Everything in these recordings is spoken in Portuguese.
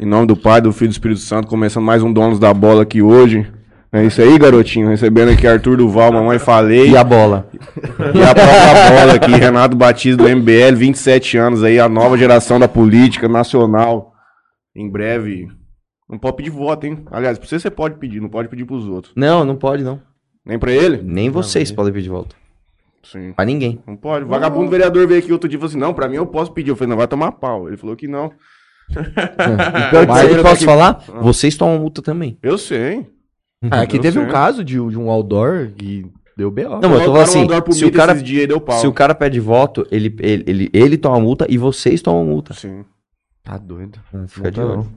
Em nome do Pai, do Filho e do Espírito Santo, começando mais um Donos da Bola aqui hoje. É isso aí, garotinho. Recebendo aqui Arthur Duval, mamãe falei. E a bola? E a própria bola aqui, Renato Batista do MBL, 27 anos aí, a nova geração da política nacional. Em breve. Não pode pedir voto, hein? Aliás, pra você você pode pedir, não pode pedir pros outros. Não, não pode não. Nem pra ele? Nem vocês podem pedir de volta. Sim. Pra ninguém. Não pode. O vagabundo vereador veio aqui outro dia e falou assim: não, pra mim eu posso pedir. Eu falei, não, vai tomar pau. Ele falou que não. Mas eu posso aqui- falar? Vocês tomam multa também. Eu sei. Ah, aqui Eu teve um sei. caso de, de um outdoor que deu B.O. Não, mas eu tô falando assim, um se o cara, dias deu pau. se o cara pede voto, ele, ele, ele, ele toma multa e vocês tomam multa. Sim. Tá doido. Fica de Multa olho.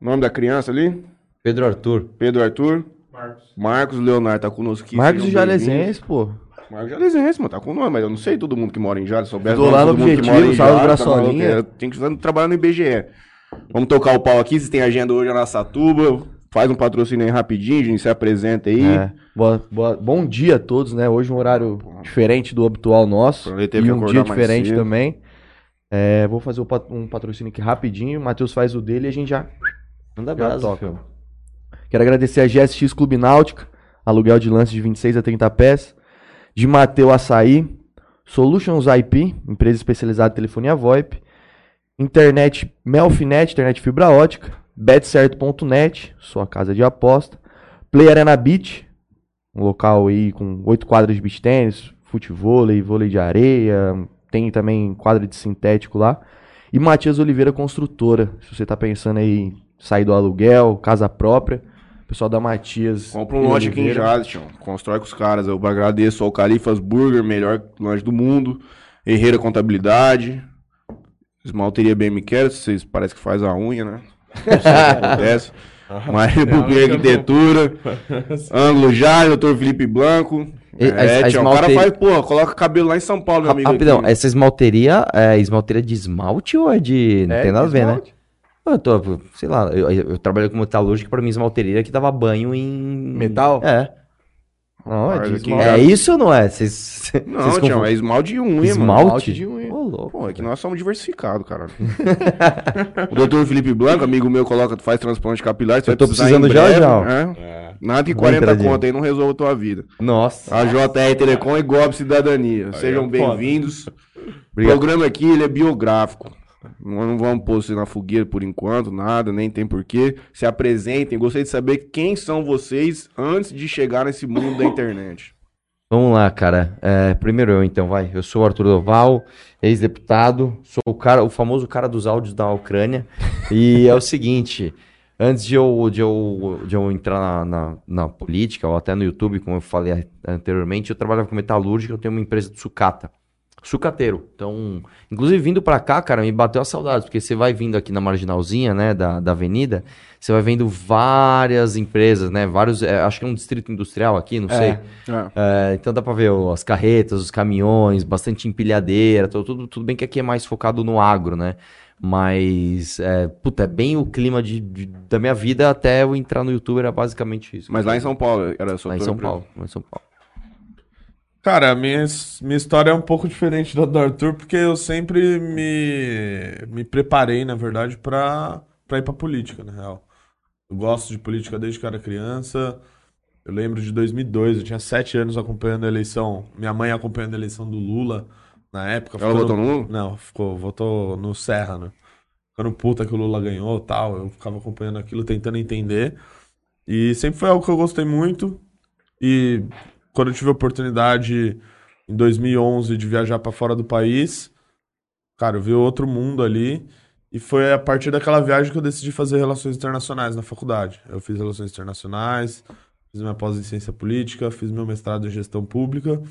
Nome da criança ali? Pedro Arthur. Pedro Arthur. Marcos Leonardo tá conosco aqui. Marcos e sejam Jalesense, pô. Marcos Jalesense, mano, tá com nome, mas eu não sei todo mundo que mora em Jales. Se soubesse Tô lá de no Objetivo, salve Jales, Braçolinha. tá? É, Tem que estar trabalhando no IBGE. Vamos tocar o pau aqui, vocês têm agenda hoje na Satuba. Faz um patrocínio aí rapidinho, gente, se apresenta aí. É. Boa- boa- bom dia a todos, né? Hoje um horário diferente do habitual nosso. E um dia diferente também. É, vou fazer um patrocínio aqui rapidinho. O Matheus faz o dele e a gente já Manda Já brasa. Quero agradecer a GSX Clube Náutica, aluguel de lances de 26 a 30 pés, de Mateu Açaí, Solutions IP, empresa especializada em telefonia VoIP, internet Melfinet, internet fibra ótica, betcerto.net, sua casa de aposta, Play Arena Beach, um local aí com oito quadras de beach tênis, futevôlei, vôlei de areia, tem também quadra de sintético lá, e Matias Oliveira Construtora, se você tá pensando aí em sair do aluguel, casa própria, pessoal da Matias. Compra um lote aqui em tio. Constrói com os caras. Eu agradeço ao Califas Burger, melhor loja do mundo. Herreira Contabilidade. Esmalteria bem me quer, vocês parece que faz a unha, né? Não sei o que acontece. Maria Buquê Arquitetura. Ângulo Jales, doutor Felipe Blanco. E- a- É, a tio, o cara esmalte- faz, pô, coloca cabelo lá em São Paulo, meu amigo. Rapidão, aqui. essa esmalteria é esmalteria de esmalte ou é de. Não É, tem nada a ver, né? Eu tô, sei lá, eu, eu trabalhei com metalúrgica, pra mim esmalteria que dava banho em. Metal? É. Não, é de esmalte. É isso ou não é? Vocês. Não, tio, confundem? é esmalte de unha, Esmalte? mano. Esmalte de unha. Ô, louco. Pô, é que nós somos diversificados, cara. o doutor Felipe Blanco, amigo meu, coloca, faz transplante capilar. você Eu tô precisando já, breve, já. é. Nada que Vou 40 entrar de- conto aí não resolve a tua vida. Nossa. A JR Telecom e Gob Cidadania. Sejam é bem-vindos. O programa aqui ele é biográfico. Nós não vamos pôr você na fogueira por enquanto, nada, nem tem porquê. Se apresentem. Gostaria de saber quem são vocês antes de chegar nesse mundo da internet. Vamos lá, cara. É, primeiro eu, então, vai. Eu sou o Arthur Doval, ex-deputado. Sou o cara, o famoso cara dos áudios da Ucrânia. E é o seguinte. Antes de eu, de eu, de eu entrar na, na, na política, ou até no YouTube, como eu falei anteriormente, eu trabalhava com metalúrgica, eu tenho uma empresa de sucata. Sucateiro. Então, inclusive vindo pra cá, cara, me bateu a saudade, porque você vai vindo aqui na marginalzinha, né, da, da avenida, você vai vendo várias empresas, né, vários, é, acho que é um distrito industrial aqui, não sei. É, então dá pra ver ó, as carretas, os caminhões, bastante empilhadeira, tudo, tudo, tudo bem que aqui é mais focado no agro, né? Mas, é, puta, é bem o clima de, de- da minha vida até eu entrar no YouTube, era basicamente isso. Mas lá em São Paulo era sua Lá em São. Paulo, lá em São Paulo. Cara, minha, minha história é um pouco diferente da do Arthur, porque eu sempre me, me preparei, na verdade, pra, pra ir pra política, na real. Eu gosto de política desde que eu era criança. Eu lembro de 2002, eu tinha sete anos acompanhando a eleição. Minha mãe acompanhando a eleição do Lula na época. Ela votou no Lula? Não, ficou, votou no Serra, né? Ficando puta que o Lula ganhou e tal. Eu ficava acompanhando aquilo, tentando entender. E sempre foi algo que eu gostei muito. E quando eu tive a oportunidade em 2011 de viajar pra fora do país, cara, eu vi outro mundo ali. E foi a partir daquela viagem que eu decidi fazer relações internacionais na faculdade. Eu fiz relações internacionais, fiz minha pós em ciência política, fiz meu mestrado em gestão pública.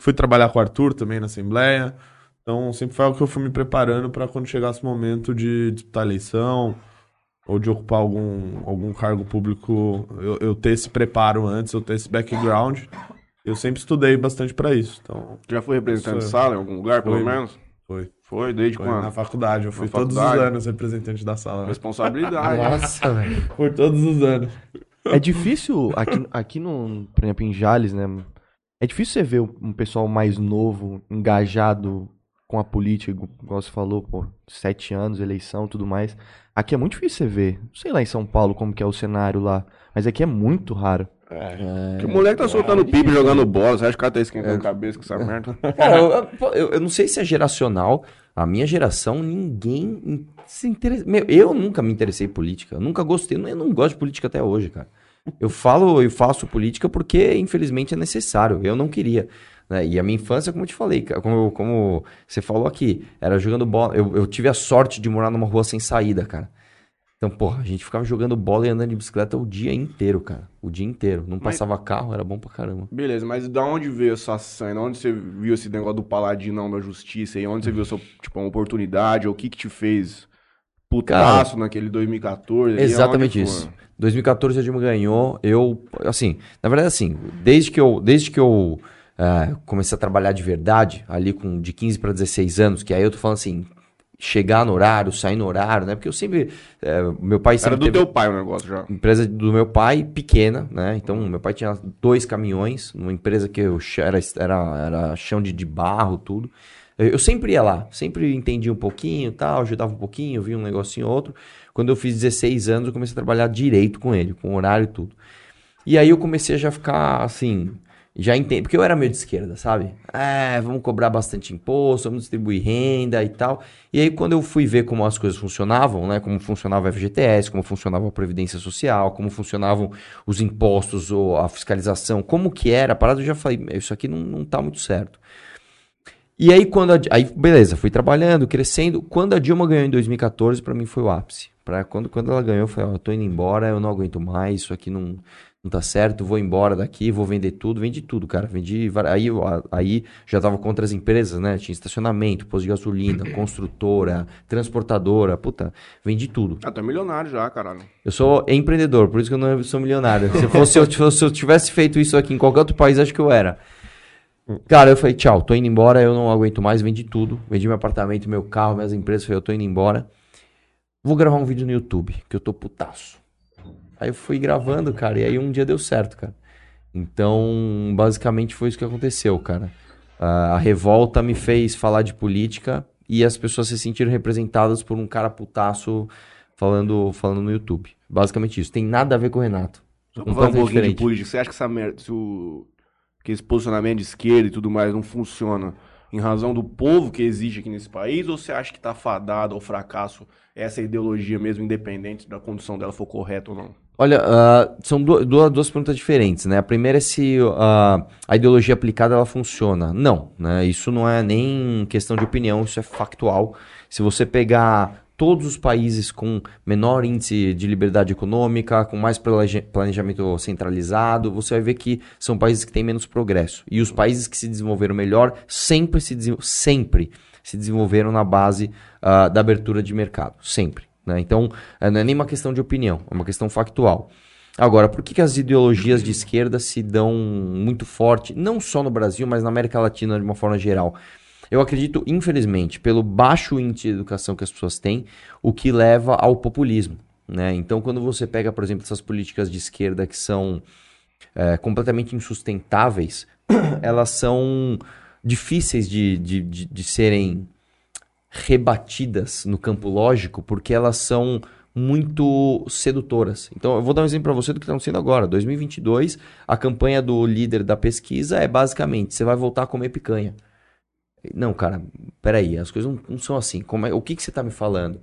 Fui trabalhar com o Arthur também na Assembleia. Então, sempre foi algo que eu fui me preparando para quando chegasse o momento de disputar eleição ou de ocupar algum, algum cargo público, eu, eu ter esse preparo antes, eu ter esse background. Eu sempre estudei bastante para isso. Então, Já foi representante de sala em algum lugar, pelo Foi. menos? foi. Foi, desde Foi quando? na faculdade. Eu fui Na todos faculdade? os anos representante da sala. né? Responsabilidade. Nossa, velho. Por todos os anos. É difícil, aqui, aqui no, por exemplo, em Jales, né? É difícil você ver um pessoal mais novo, engajado com a política, igual você falou, pô, sete anos, eleição, tudo mais. Aqui é muito difícil você ver. Não sei lá em São Paulo como que é o cenário lá, mas aqui é muito raro. Porque o moleque tá soltando pipa e jogando bola. Você acha que o cara tá esquentando a cabeça com essa merda? Cara, eu, eu- eu não sei se é geracional. A minha geração, ninguém se interessa. Meu, eu nunca me interessei em política. Eu nunca gostei. Eu não gosto de política até hoje, cara. Eu falo e faço política porque, infelizmente, é necessário. Eu não queria. Né? E a minha infância, como eu te falei, como, como você falou aqui, era jogando bola. Eu, eu tive a sorte de morar numa rua sem saída, cara. Então, porra, a gente ficava jogando bola e andando de bicicleta o dia inteiro, cara. O dia inteiro. Não Mas- passava carro, era bom pra caramba. Beleza, mas da onde veio essa sanha? Da onde você viu esse negócio do paladinão da justiça aí? Onde você viu essa, tipo, uma oportunidade? Ou o que que te fez putaço naquele 2014? ali? Exatamente isso. 2014 a Dilma ganhou. Eu, assim, na verdade, assim, desde que eu, desde que eu eh, comecei a trabalhar de verdade, ali com de 15 para 16 anos, que aí eu tô falando assim, chegar no horário, sair no horário, né? Porque eu sempre, eh, meu pai Era sempre do teve teu pai o negócio já. empresa do meu pai pequena, né? Então, meu pai tinha dois caminhões, numa empresa que eu era, era, era chão de, de barro, tudo. Eu, eu sempre ia lá, sempre entendia um pouquinho, tal, ajudava um pouquinho, via um negocinho ou outro. Quando eu fiz 16 anos, eu comecei a trabalhar direito com ele, com horário e tudo. E aí eu comecei a já ficar assim, já entendo, porque eu era meio de esquerda, sabe? É, vamos cobrar bastante imposto, vamos distribuir renda e tal. E aí quando eu fui ver como as coisas funcionavam, né, como funcionava a FGTS, como funcionava a previdência social, como funcionavam os impostos ou a fiscalização, como que era, a parada eu já falei, isso aqui não, não tá muito certo. E aí quando a, aí beleza, fui trabalhando, crescendo. Quando a Dilma ganhou em 2014, pra mim foi o ápice. Para quando quando ela ganhou, eu falei, ó, eu tô indo embora, eu não aguento mais, isso aqui não não tá certo, vou embora daqui, vou vender tudo, vendi tudo, cara, vendi, aí aí já tava contra as empresas, né? Tinha estacionamento, posto de gasolina, construtora, transportadora, puta, vendi tudo. Ah, tu é milionário já, caralho. Eu sou empreendedor, por isso que eu não sou milionário. Se, fosse, eu, se eu tivesse feito isso aqui em qualquer outro país, acho que eu era. Cara, eu falei, tchau, tô indo embora, eu não aguento mais, vendi tudo. Vendi meu apartamento, meu carro, minhas empresas, falei, eu tô indo embora. Vou gravar um vídeo no YouTube, que eu tô putaço. Aí eu fui gravando, cara, e aí um dia deu certo, cara. Então, basicamente foi isso que aconteceu, cara. A revolta me fez falar de política e as pessoas se sentiram representadas por um cara putaço falando, falando no YouTube. Basicamente isso. Tem nada a ver com o Renato. Só um Completamente pouquinho de diferente. política, você acha que essa merda, se o, que esse posicionamento de esquerda e tudo mais não funciona em razão do povo que existe aqui nesse país, ou você acha que tá fadado ao fracasso essa ideologia mesmo, independente da condição dela for correta ou não? Olha, ah, são du- du- duas perguntas diferentes, né? A primeira é se ah, a ideologia aplicada ela funciona. Não, né? Isso não é nem questão de opinião, isso é factual. Se você pegar todos os países com menor índice de liberdade econômica, com mais planeja- planejamento centralizado, você vai ver que são países que têm menos progresso. E os países que se desenvolveram melhor sempre se, sempre se desenvolveram na base ah, da abertura de mercado. Sempre. Né? Então, eh, não é nem uma questão de opinião, é uma questão factual. Agora, por que, que as ideologias de esquerda se dão muito forte, não só no Brasil, mas na América Latina de uma forma geral? Eu acredito, infelizmente, pelo baixo índice de educação que as pessoas têm, o que leva ao populismo. Né? Então, quando você pega, por exemplo, essas políticas de esquerda que são é, completamente insustentáveis, elas são difíceis de, de, de, de serem rebatidas no campo lógico, porque elas são muito sedutoras. Então, eu vou dar um exemplo para você do que está acontecendo agora. 2022, a campanha do líder da pesquisa é basicamente: você vai voltar a comer picanha. Não, cara, peraí, as coisas não, não são assim. Como é, o que, que você está me falando?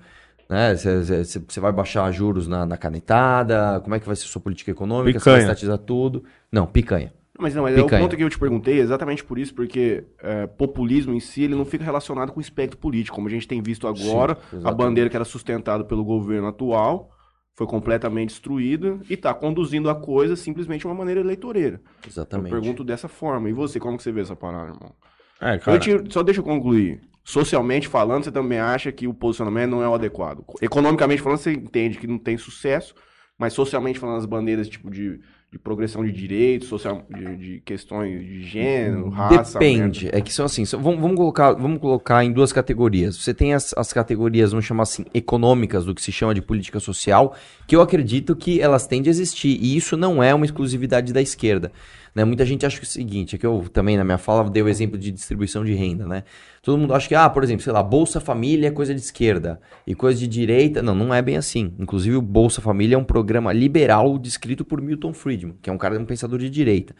Né? Você, você vai baixar juros na, na canetada? Como é que vai ser sua política econômica? Você vai estatizar tudo? Não, picanha. Mas não, mas é o ponto que eu te perguntei exatamente por isso, porque é, populismo em si ele não fica relacionado com o espectro político, como a gente tem visto agora, Sim, a bandeira que era sustentada pelo governo atual foi completamente destruída e está conduzindo a coisa simplesmente de uma maneira eleitoreira. Eu Exatamente. pergunto dessa forma. E você, como que você vê essa parada, irmão? É, cara. Eu te- só deixa eu concluir. Socialmente falando, você também acha que o posicionamento não é o adequado. Economicamente falando, você entende que não tem sucesso, mas socialmente falando, as bandeiras tipo de, de progressão de direitos, social, de, de questões de gênero, raça. Depende. merda. É que são assim, são- vamos, vamos colocar, vamos colocar em duas categorias. Você tem as, as categorias, vamos chamar assim, econômicas, do que se chama de política social, que eu acredito que elas têm de existir. E isso não é uma exclusividade da esquerda. Né? Muita gente acha que é o seguinte, é que eu também na minha fala dei o exemplo de distribuição de renda, né? Todo mundo acha que, ah, por exemplo, sei lá, Bolsa Família é coisa de esquerda e coisa de direita. Não, não é bem assim. Inclusive, o Bolsa Família é um programa liberal descrito por Milton Friedman, que é um cara, um pensador de direita.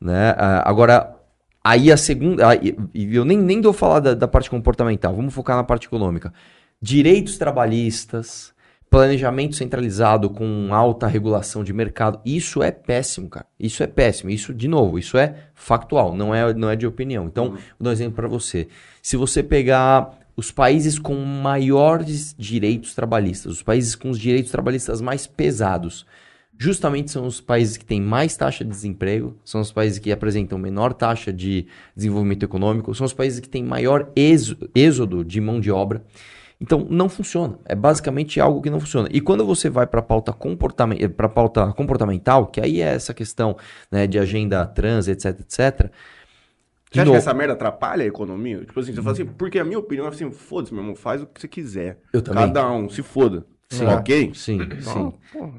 Né? Ah, agora, aí a segunda. Aí, eu nem, nem dou falar da, da parte comportamental, vamos focar na parte econômica. Direitos trabalhistas, planejamento centralizado com alta regulação de mercado, isso é péssimo, cara. Isso é péssimo. Isso, de novo, isso é factual, não é, não é de opinião. Então, vou dar um exemplo para você. Se você pegar os países com maiores direitos trabalhistas, os países com os direitos trabalhistas mais pesados, justamente são os países que têm mais taxa de desemprego, são os países que apresentam menor taxa de desenvolvimento econômico, são os países que têm maior êxodo de mão de obra. Então, não funciona. É basicamente algo que não funciona. E quando você vai para a pauta, comportament... pauta comportamental, que aí é essa questão né, de agenda trans, etc, etc. Você acha que essa merda atrapalha a economia? Tipo assim, você fala assim, porque a minha opinião é assim, foda-se, meu irmão, faz o que você quiser. Eu também. Cada um, se foda. Sim. Ok? Sim, sim.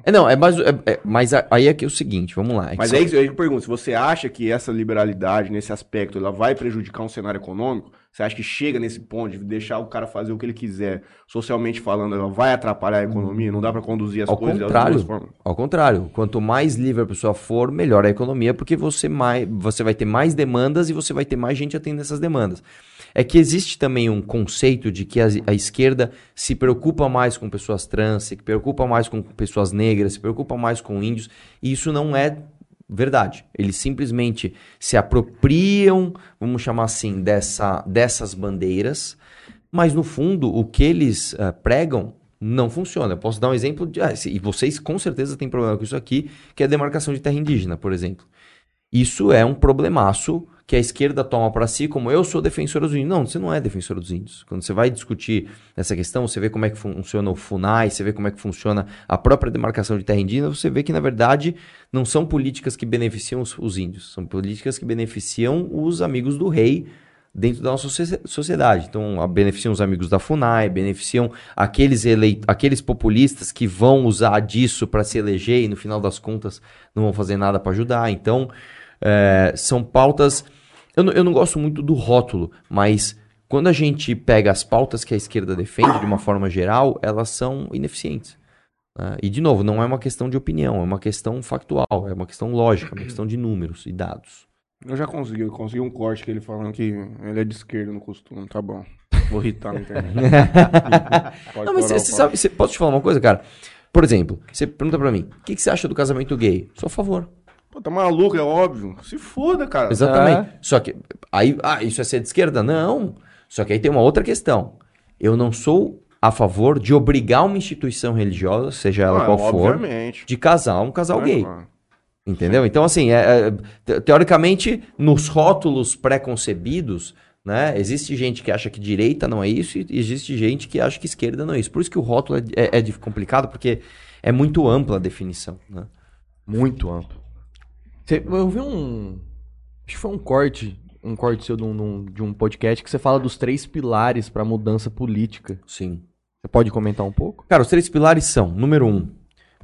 É, não, é mais. É, é, mas aí é que é o seguinte, vamos lá. É mas só... é isso aí eu pergunto. Se você acha que essa liberalidade nesse aspecto ela vai prejudicar um cenário econômico, você acha que chega nesse ponto de deixar o cara fazer o que ele quiser, socialmente falando, ela vai atrapalhar a economia? Não dá para conduzir as ao coisas contrário, formas? Ao contrário, quanto mais livre a pessoa for, melhor a economia, porque você, mais, você vai ter mais demandas e você vai ter mais gente atendendo essas demandas é que existe também um conceito de que a, a, esquerda se preocupa mais com pessoas trans, se preocupa mais com pessoas negras, se preocupa mais com índios, e isso não é verdade. Eles simplesmente se apropriam, vamos chamar assim, dessa, dessas bandeiras, mas no fundo o que eles uh, pregam não funciona. Eu posso dar um exemplo de. Ah, e vocês com certeza têm problema com isso aqui, que é a demarcação de terra indígena, por exemplo. Isso é um problemaço que a esquerda toma para si como eu sou defensor dos índios. Não, você não é defensor dos índios. Quando você vai discutir essa questão, você vê como é que funciona o FUNAI, você vê como é que funciona a própria demarcação de terra indígena, você vê que, na verdade, não são políticas que beneficiam os, os índios, são políticas que beneficiam os amigos do rei dentro da nossa sociedade. Então, beneficiam os amigos da FUNAI, beneficiam aqueles, eleit aqueles populistas que vão usar disso para se eleger e, no final das contas, não vão fazer nada para ajudar. Então, é, são pautas eu não, eu não gosto muito do rótulo, mas quando a gente pega as pautas que a esquerda defende de uma forma geral, elas são ineficientes. Né? E, de novo, não é uma questão de opinião, é uma questão factual, é uma questão lógica, é uma questão de números e dados. Eu já consegui, eu consegui um corte que ele falando que ele é de esquerda no costume, tá bom. Vou irritar na internet. não, mas você sabe, cê, posso te falar uma coisa, cara? Por exemplo, você pergunta pra mim, o que, que você acha do casamento gay? Sou a favor. Pô, tá maluco, é óbvio. Se foda, cara. Exatamente. É. Só que, aí, ah, isso é ser de esquerda? Não. Só que aí tem uma outra questão. Eu não sou a favor de obrigar uma instituição religiosa, seja ela ah, qual for, de casar um casal é, gay. Entendeu? Então, assim, é, é, teoricamente, nos rótulos pré-concebidos, né, existe gente que acha que direita não é isso e existe gente que acha que esquerda não é isso. Por isso que o rótulo é, é, é complicado, porque é muito ampla a definição. Né? Muito ampla. Eu vi um. Acho que foi um corte. Um corte seu de um, de um podcast que você fala dos três pilares para a mudança política. Sim. Você pode comentar um pouco? Cara, os três pilares são: número um,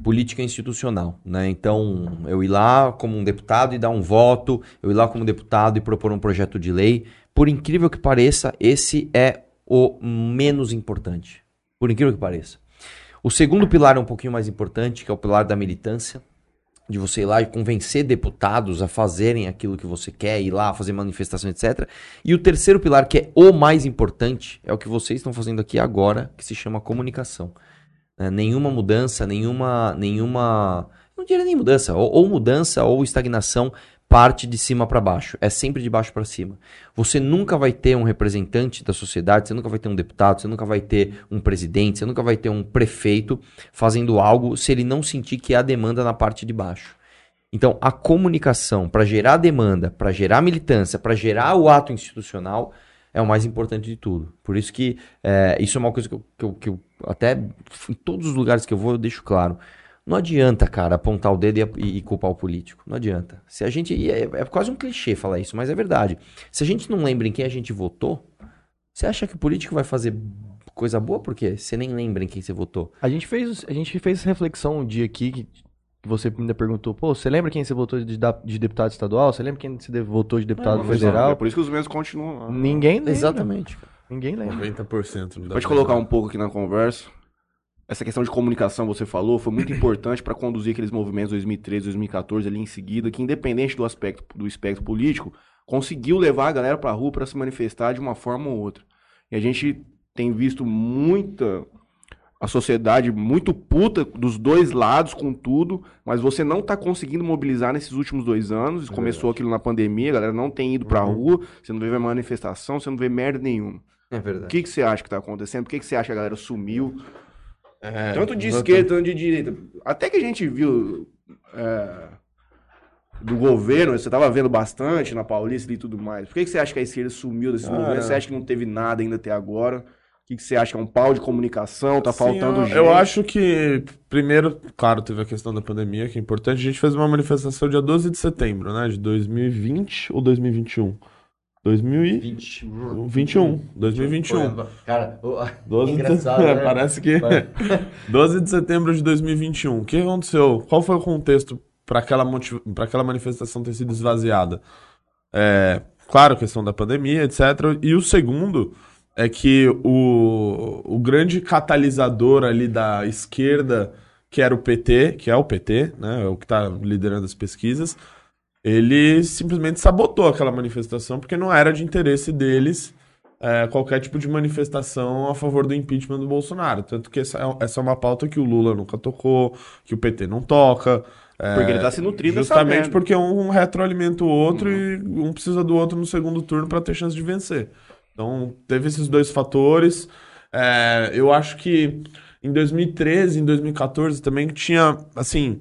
política institucional, né? Então, eu ir lá como um deputado e dar um voto, eu ir lá como deputado e propor um projeto de lei. Por incrível que pareça, esse é o menos importante. Por incrível que pareça. O segundo pilar é um pouquinho mais importante, que é o pilar da militância de você ir lá e convencer deputados a fazerem aquilo que você quer, ir lá fazer manifestação, etc. E o terceiro pilar, que é o mais importante, é o que vocês estão fazendo aqui agora, que se chama comunicação. É, nenhuma mudança, nenhuma. nenhuma não diria nem mudança, ou, ou mudança ou estagnação parte de cima para baixo, é sempre de baixo para cima. Você nunca vai ter um representante da sociedade, você nunca vai ter um deputado, você nunca vai ter um presidente, você nunca vai ter um prefeito fazendo algo se ele não sentir que há demanda na parte de baixo. Então, a comunicação para gerar demanda, para gerar militância, para gerar o ato institucional é o mais importante de tudo. Por isso que é, isso é uma coisa que eu, que eu, que eu até em todos os lugares que eu vou eu deixo claro. Não adianta, cara, apontar o dedo e, e, culpar o político. Não adianta. Se a gente. É, é, quase um clichê falar isso, mas é verdade. Se a gente não lembra em quem a gente votou, você acha que o político vai fazer coisa boa? Por quê? Você nem lembra em quem você votou. A gente fez, a gente fez reflexão um dia aqui que você ainda perguntou, pô, você lembra quem você votou de, de deputado estadual? Você lembra quem você de- votou de deputado federal? É por isso que os mesmos continuam lá. Ninguém lembra. Exatamente. Ninguém lembra. 90%. não dá Pode colocar um pouco aqui na conversa. Essa questão de comunicação você falou foi muito importante para conduzir aqueles movimentos 2013, 2014 ali em seguida, que independente do aspecto do espectro político, conseguiu levar a galera para rua para se manifestar de uma forma ou outra. E a gente tem visto muita a sociedade muito puta dos dois lados com tudo, mas você não tá conseguindo mobilizar nesses últimos dois anos. Começou aquilo na pandemia, a galera não tem ido pra rua, você não vê manifestação, você não vê merda nenhuma. É O verdade. que, que você acha que tá acontecendo? Por que, que você acha que a galera sumiu? É, tanto de esquerda, tanto de direita. Até que a gente viu é, do governo, você tava vendo bastante na Paulista e tudo mais. Por que, que você acha que a esquerda sumiu desse movimento? Você acha que não teve nada ainda até agora? O que, que você acha que é um pau de comunicação? Tá Sim, faltando eu, gente? eu acho que, primeiro, claro, teve a questão da pandemia, que é importante. A gente fez uma manifestação dia 12 de setembro, né? De 2020 ou 2021? 2021. 20. 2021. Cara, o- 12 engraçado, de... né? Parece que. 12 de setembro de 2021. O que aconteceu? Qual foi o contexto para aquela, motiv... pra aquela manifestação ter sido esvaziada? É, claro, questão da pandemia, etc. E o segundo é que o, o grande catalisador ali da esquerda, que era o PT, que é o PT, né? É o que está liderando as pesquisas, ele simplesmente sabotou aquela manifestação porque não era de interesse deles é, qualquer tipo de manifestação a favor do impeachment do Bolsonaro. Tanto que essa é, essa é uma pauta que o Lula nunca tocou, que o PT não toca. é, Porque ele tá se nutrindo Justamente porque um retroalimenta o outro e um precisa do outro no segundo turno para ter chance de vencer. Então, teve esses dois fatores. É, eu acho que em 2013, em 2014 também tinha, assim,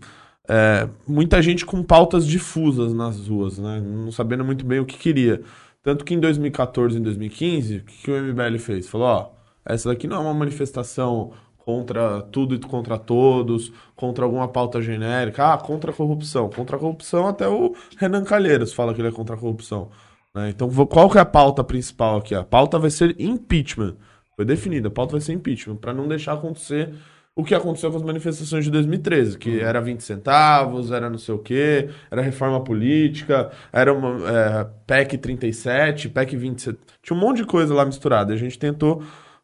é, muita gente com pautas difusas nas ruas, né? Não sabendo muito bem o que queria. Tanto que em 2014 e em 2015, o que, o MBL fez? Falou, ó, essa daqui não é uma manifestação contra tudo e contra todos, contra alguma pauta genérica, ah, contra a corrupção. Contra a corrupção, até o Renan Calheiros fala que ele é contra a corrupção. né? Então, qual que é a pauta principal aqui? A pauta vai ser impeachment. Foi definida, a pauta vai ser impeachment, para não deixar acontecer o que aconteceu com as manifestações de 2013, que era 20 centavos, era não sei o quê, era reforma política, era uma é, PEC 37, PEC 27, tinha um monte de coisa lá misturada. A gente tentou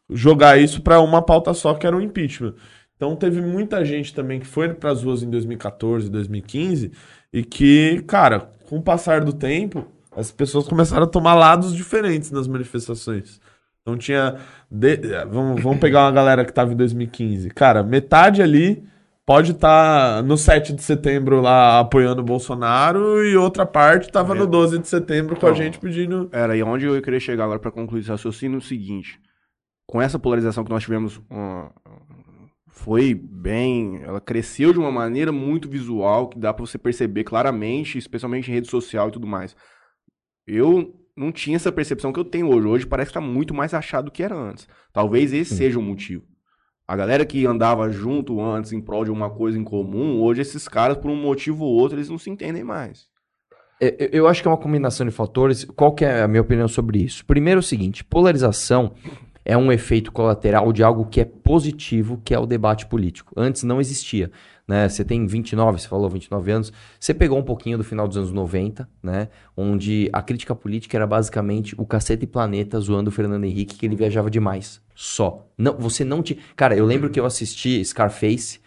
jogar isso para uma pauta só, que era o impeachment. Então teve muita gente também que foi para as ruas em 2014, 2015 e que, cara, com o passar do tempo, as pessoas começaram a tomar lados diferentes nas manifestações. Então tinha. de- Vamos, vamos pegar uma galera que tava em 2015. Cara, metade ali pode estar no 7 de setembro lá apoiando o Bolsonaro e outra parte tava no 12 de setembro com a Então, gente pedindo. Era aí onde eu queria chegar agora para concluir esse raciocínio é o seguinte. Com essa polarização que nós tivemos, foi bem. Ela cresceu de uma maneira muito visual, que dá para você perceber claramente, especialmente em rede social e tudo mais. Eu não tinha essa percepção que eu tenho hoje. Hoje parece que tá muito mais achado do que era antes. Talvez esse seja o motivo. A galera que andava junto antes em prol de uma coisa em comum, hoje esses caras, por um motivo ou outro, eles não se entendem mais. Eu, eu- eu acho que é uma combinação de fatores. Qual que é a minha opinião sobre isso? Primeiro é o seguinte, polarização é um efeito colateral de algo que é positivo, que é o debate político. Antes não existia. Né? Você tem 29, você falou 29 anos. Você pegou um pouquinho do final dos anos 90, né? onde a crítica política era basicamente o cacete e planeta zoando o Fernando Henrique, que ele viajava demais. Só. Não, você não tinha. Cara, eu lembro que eu assisti Scarface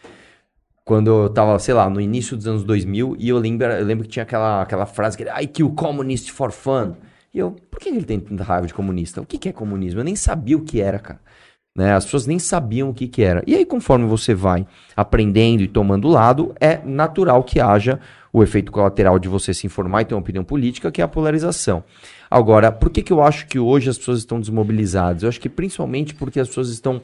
quando eu tava, sei lá, no início dos anos 2000, e eu lembro, eu lembro que tinha aquela, aquela frase que era I kill communist for fun. E eu, por que ele tem tanta raiva de comunista? O que, que é comunismo? Eu nem sabia o que era, cara. Né? As pessoas nem sabiam o que, que era. E aí, conforme você vai aprendendo e tomando lado, é natural que haja o efeito colateral de você se informar e ter uma opinião política, que é a polarização. Agora, por que, que eu acho que hoje as pessoas estão desmobilizadas? Eu acho que principalmente porque as pessoas estão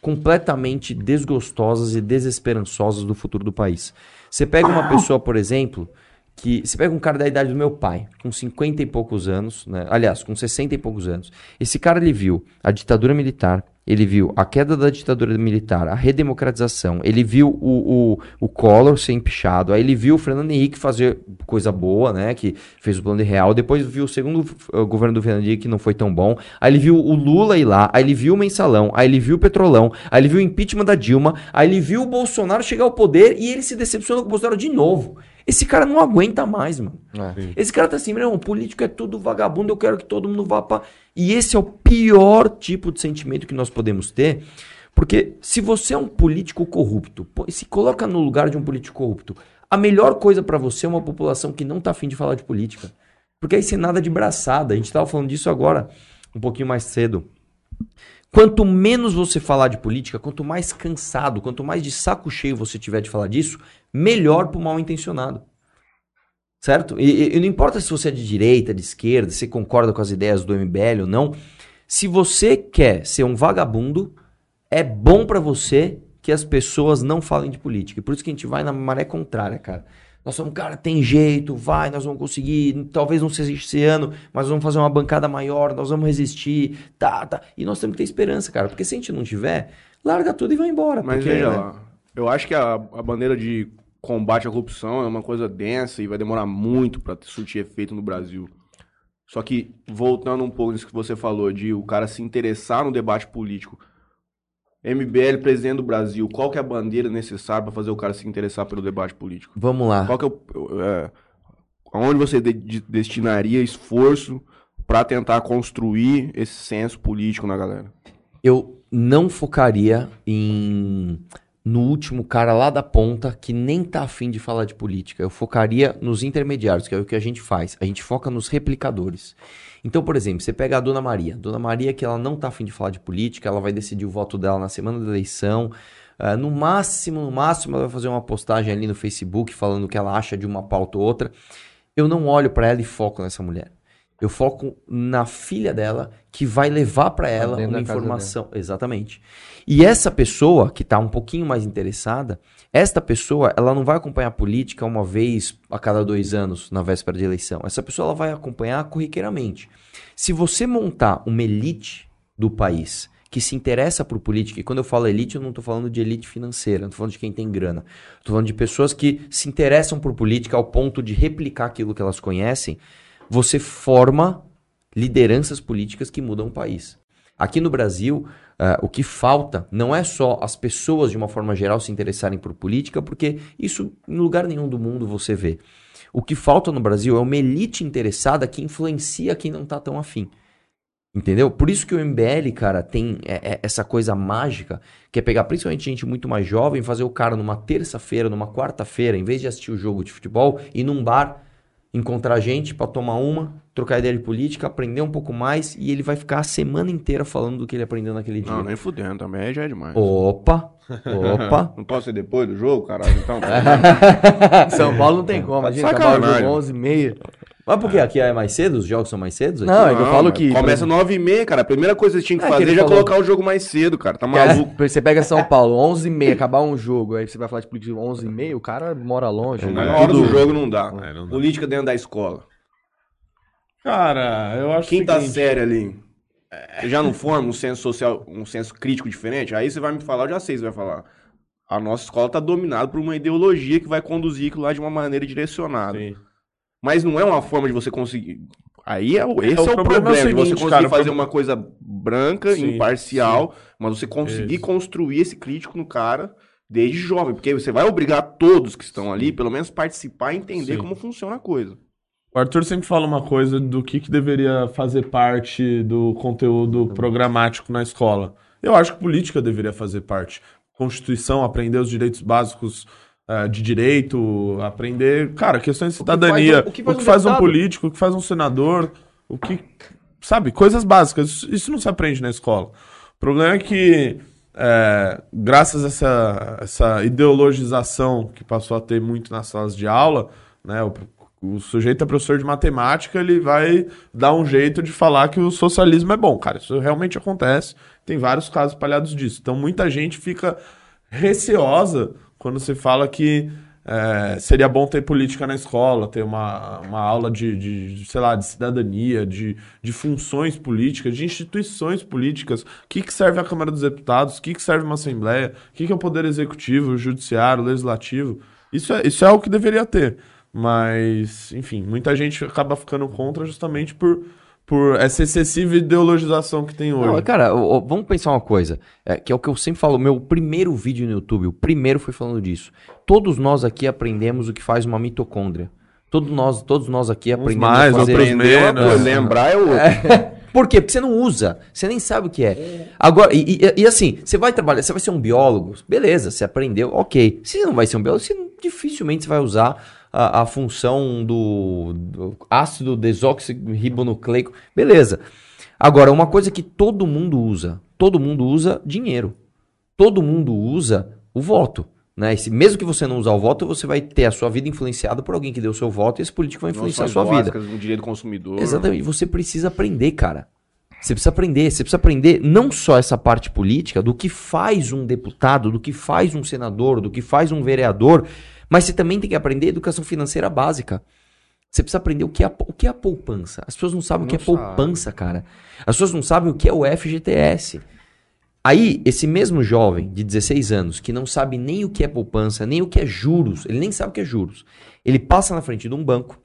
completamente desgostosas e desesperançosas do futuro do país. Você pega uma pessoa, por exemplo, que. Você pega um cara da idade do meu pai, com 50 e poucos anos, né? aliás, com 60 e poucos anos. Esse cara ele viu a ditadura militar, ele viu a queda da ditadura militar, a redemocratização, ele viu o, o, o Collor ser empichado, aí ele viu o Fernando Henrique fazer coisa boa, né, que fez o plano de real, depois viu o segundo uh, governo do Fernando Henrique que não foi tão bom, aí ele viu o Lula ir lá, aí ele viu o mensalão, aí ele viu o petrolão, aí ele viu o impeachment da Dilma, aí ele viu o Bolsonaro chegar ao poder e ele se decepcionou com o Bolsonaro de novo. Esse cara não aguenta mais, mano. É. Esse cara tá assim, meu irmão, político é tudo vagabundo, eu quero que todo mundo vá pra. E esse é o pior tipo de sentimento que nós podemos ter. Porque se você é um político corrupto, se coloca no lugar de um político corrupto, a melhor coisa pra você é uma população que não tá afim de falar de política. Porque aí você nada de braçada. A gente tava falando disso agora, um pouquinho mais cedo. Quanto menos você falar de política, quanto mais cansado, quanto mais de saco cheio você tiver de falar disso, melhor pro mal intencionado. Certo? E, e- não importa se você é de direita, de esquerda, se concorda com as ideias do MBL ou não. Se você quer ser um vagabundo, é bom pra você que as pessoas não falem de política. Por isso que a gente vai na maré contrária, cara. Nós somos, cara, tem jeito, vai, nós vamos conseguir, talvez não seja esse ano, mas vamos fazer uma bancada maior, nós vamos resistir, tá, tá. E nós temos que ter esperança, cara, porque se a gente não tiver, larga tudo e vai embora. Mas porque, veja né? lá, eu acho que a, a bandeira de combate à corrupção é uma coisa densa e vai demorar muito pra surtir efeito no Brasil. Só que, voltando um pouco nisso que você falou, de o cara se interessar no debate político. MBL, presidente do Brasil, qual que é a bandeira necessária pra fazer o cara se interessar pelo debate político? Vamos lá. Qual que é o. É, aonde você de- de- destinaria esforço pra tentar construir esse senso político na galera? eu não focaria em no último cara lá da ponta que nem tá afim de falar de política. Eu focaria nos intermediários, que é o que a gente faz. A gente foca nos replicadores. Então, por exemplo, você pega a Dona Maria. Dona Maria que ela não tá afim de falar de política, ela vai decidir o voto dela na semana da eleição. Ah, no máximo, no máximo, ela vai fazer uma postagem ali no Facebook falando o que ela acha de uma pauta ou outra. Eu não olho pra ela e foco nessa mulher. Eu foco na filha dela que vai levar pra ela dentro uma informação. Exatamente. E essa pessoa que tá um pouquinho mais interessada, esta pessoa, ela não vai acompanhar a política uma vez a cada dois anos na véspera de eleição. Essa pessoa ela vai acompanhar corriqueiramente. Se você montar uma elite do país que se interessa por política, e quando eu falo elite, eu não estou falando de elite financeira, não tô falando de quem tem grana. Estou falando de pessoas que se interessam por política ao ponto de replicar aquilo que elas conhecem. Você forma lideranças políticas que mudam o país. Aqui no Brasil, ah, o que falta não é só as pessoas, de uma forma geral, se interessarem por política, porque isso em lugar nenhum do mundo você vê. O que falta no Brasil é uma elite interessada que influencia quem não tá tão afim. Entendeu? Por isso que o MBL, cara, tem é, é, essa coisa mágica, que é pegar principalmente gente muito mais jovem, fazer o cara numa terça-feira, numa quarta-feira, em vez de assistir o jogo de futebol, ir num bar, encontrar gente pra tomar uma, trocar ideia de política, aprender um pouco mais, e ele vai ficar a semana inteira falando do que ele aprendeu naquele dia. Não, nem fudendo, também aí já é demais. Opa, opa. Não posso ser depois do jogo, caralho? Então, São Paulo não tem como. Imagina, Sacanagem. acabar o jogo 11 e meia. Mas por que aqui é mais cedo? Os jogos são mais cedos? aqui? Não, é que eu falo que... Começa 9 e meia, cara. A primeira coisa que você tinha que É, que fazer ele é já falou. colocar o jogo mais cedo, cara. Tá Que é- maluco. Você pega São Paulo, 11 e meia, acabar um jogo, aí você vai falar de política 11 e meia, o cara mora longe. Na né? hora do Tudo- jogo não dá. É, não dá. Política dentro da escola. Cara, eu acho Quinta o seguinte, série ali. Você já não forma um senso social, um senso crítico diferente? Aí você vai me falar, eu já sei, você vai falar. A nossa escola tá dominada por uma ideologia que vai conduzir aquilo lá de uma maneira direcionada. Sim. Mas não é uma forma de você conseguir. Aí é, o- esse é, o o problema problema, é o de você seguinte, conseguir cara, fazer problema- uma coisa branca, Sim, imparcial, mas você conseguir construir esse crítico no cara desde jovem, porque você vai obrigar todos que estão ali, pelo menos participar e entender Sim. como funciona a coisa. O Arthur sempre fala uma coisa do que, que deveria fazer parte do conteúdo programático na escola. Eu acho que política deveria fazer parte. Constituição, aprender os direitos básicos eh, de direito, aprender, cara, questões de que faz cidadania, um- o que faz um, político, o que faz um senador, o que. Sabe, coisas básicas. Isso, não se aprende na escola. O problema é que, eh, graças a essa, essa ideologização que passou a ter muito nas salas de aula, né, o, o sujeito é professor de matemática, ele vai dar um jeito de falar que o socialismo é bom. Cara, isso realmente acontece. Tem vários casos palhados disso. Então, muita gente fica receosa quando você fala que é, seria bom ter política na escola, ter uma, uma aula de, de, sei lá, de cidadania, de, de funções políticas, de instituições políticas. O que, que serve a Câmara dos Deputados? O que, que serve uma Assembleia? O que, que é o Poder Executivo, o Judiciário, o Legislativo? Isso é, isso é o que deveria ter. Mas, enfim, muita gente acaba ficando contra justamente por por essa excessiva ideologização que tem hoje. Não, cara, vamos pensar uma coisa, é, que é o que eu sempre falo, meu primeiro vídeo no YouTube, o primeiro foi falando disso. Todos nós aqui aprendemos o que faz uma mitocôndria. Todos nós, todos nós aqui aprendemos mais, a fazer... outros menos. Lembrar é o outro. Por quê? Porque você não usa, você nem sabe o que é. Agora, e, e- e assim, você vai trabalhar, você vai ser um biólogo, beleza, você aprendeu, ok. Se você não vai ser um biólogo, você dificilmente você vai usar a, a função do, do ácido desoxirribonucleico, beleza. Agora, uma coisa que todo mundo usa, todo mundo usa dinheiro. Todo mundo usa o voto. Né? Se, mesmo que você não usar o voto, você vai ter a sua vida influenciada por alguém que deu o seu voto e esse político vai influenciar a sua vida. O direito do consumidor. Exatamente. Você precisa aprender, cara. Você precisa aprender. Você precisa aprender não só essa parte política, do que faz um deputado, do que faz um senador, do que faz um vereador, mas você também tem que aprender educação financeira básica. Você precisa aprender o que é a, o que é a poupança. As pessoas não sabem o que é Não poupança, cara. As pessoas não sabem o que é o FGTS. Aí, esse mesmo jovem de 16 anos, que não sabe nem o que é poupança, nem o que é juros, ele nem sabe o que é juros. Ele passa na frente de um banco,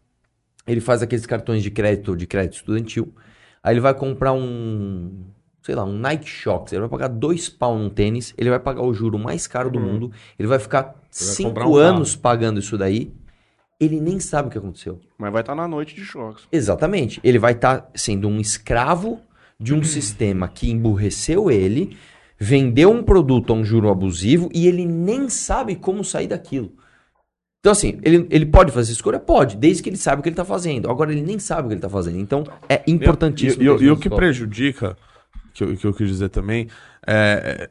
ele faz aqueles cartões de crédito, de crédito estudantil, aí ele vai comprar um, sei lá, um Nike Shox, ele vai pagar dois pau num tênis, ele vai pagar o juro mais caro do mundo, ele vai ficar comprar cinco um anos pagando isso daí, ele nem sabe o que aconteceu. Mas vai estar na noite de choques. Exatamente. Ele vai estar sendo um escravo de um sistema que emburreceu ele, vendeu um produto a um juro abusivo e ele nem sabe como sair daquilo. Então, assim, ele, ele pode fazer escolha? Pode, desde que ele sabe o que ele está fazendo. Agora, ele nem sabe o que ele está fazendo. Então, é importantíssimo. E, e- e o que escola. prejudica, que eu, que eu quis dizer também, é,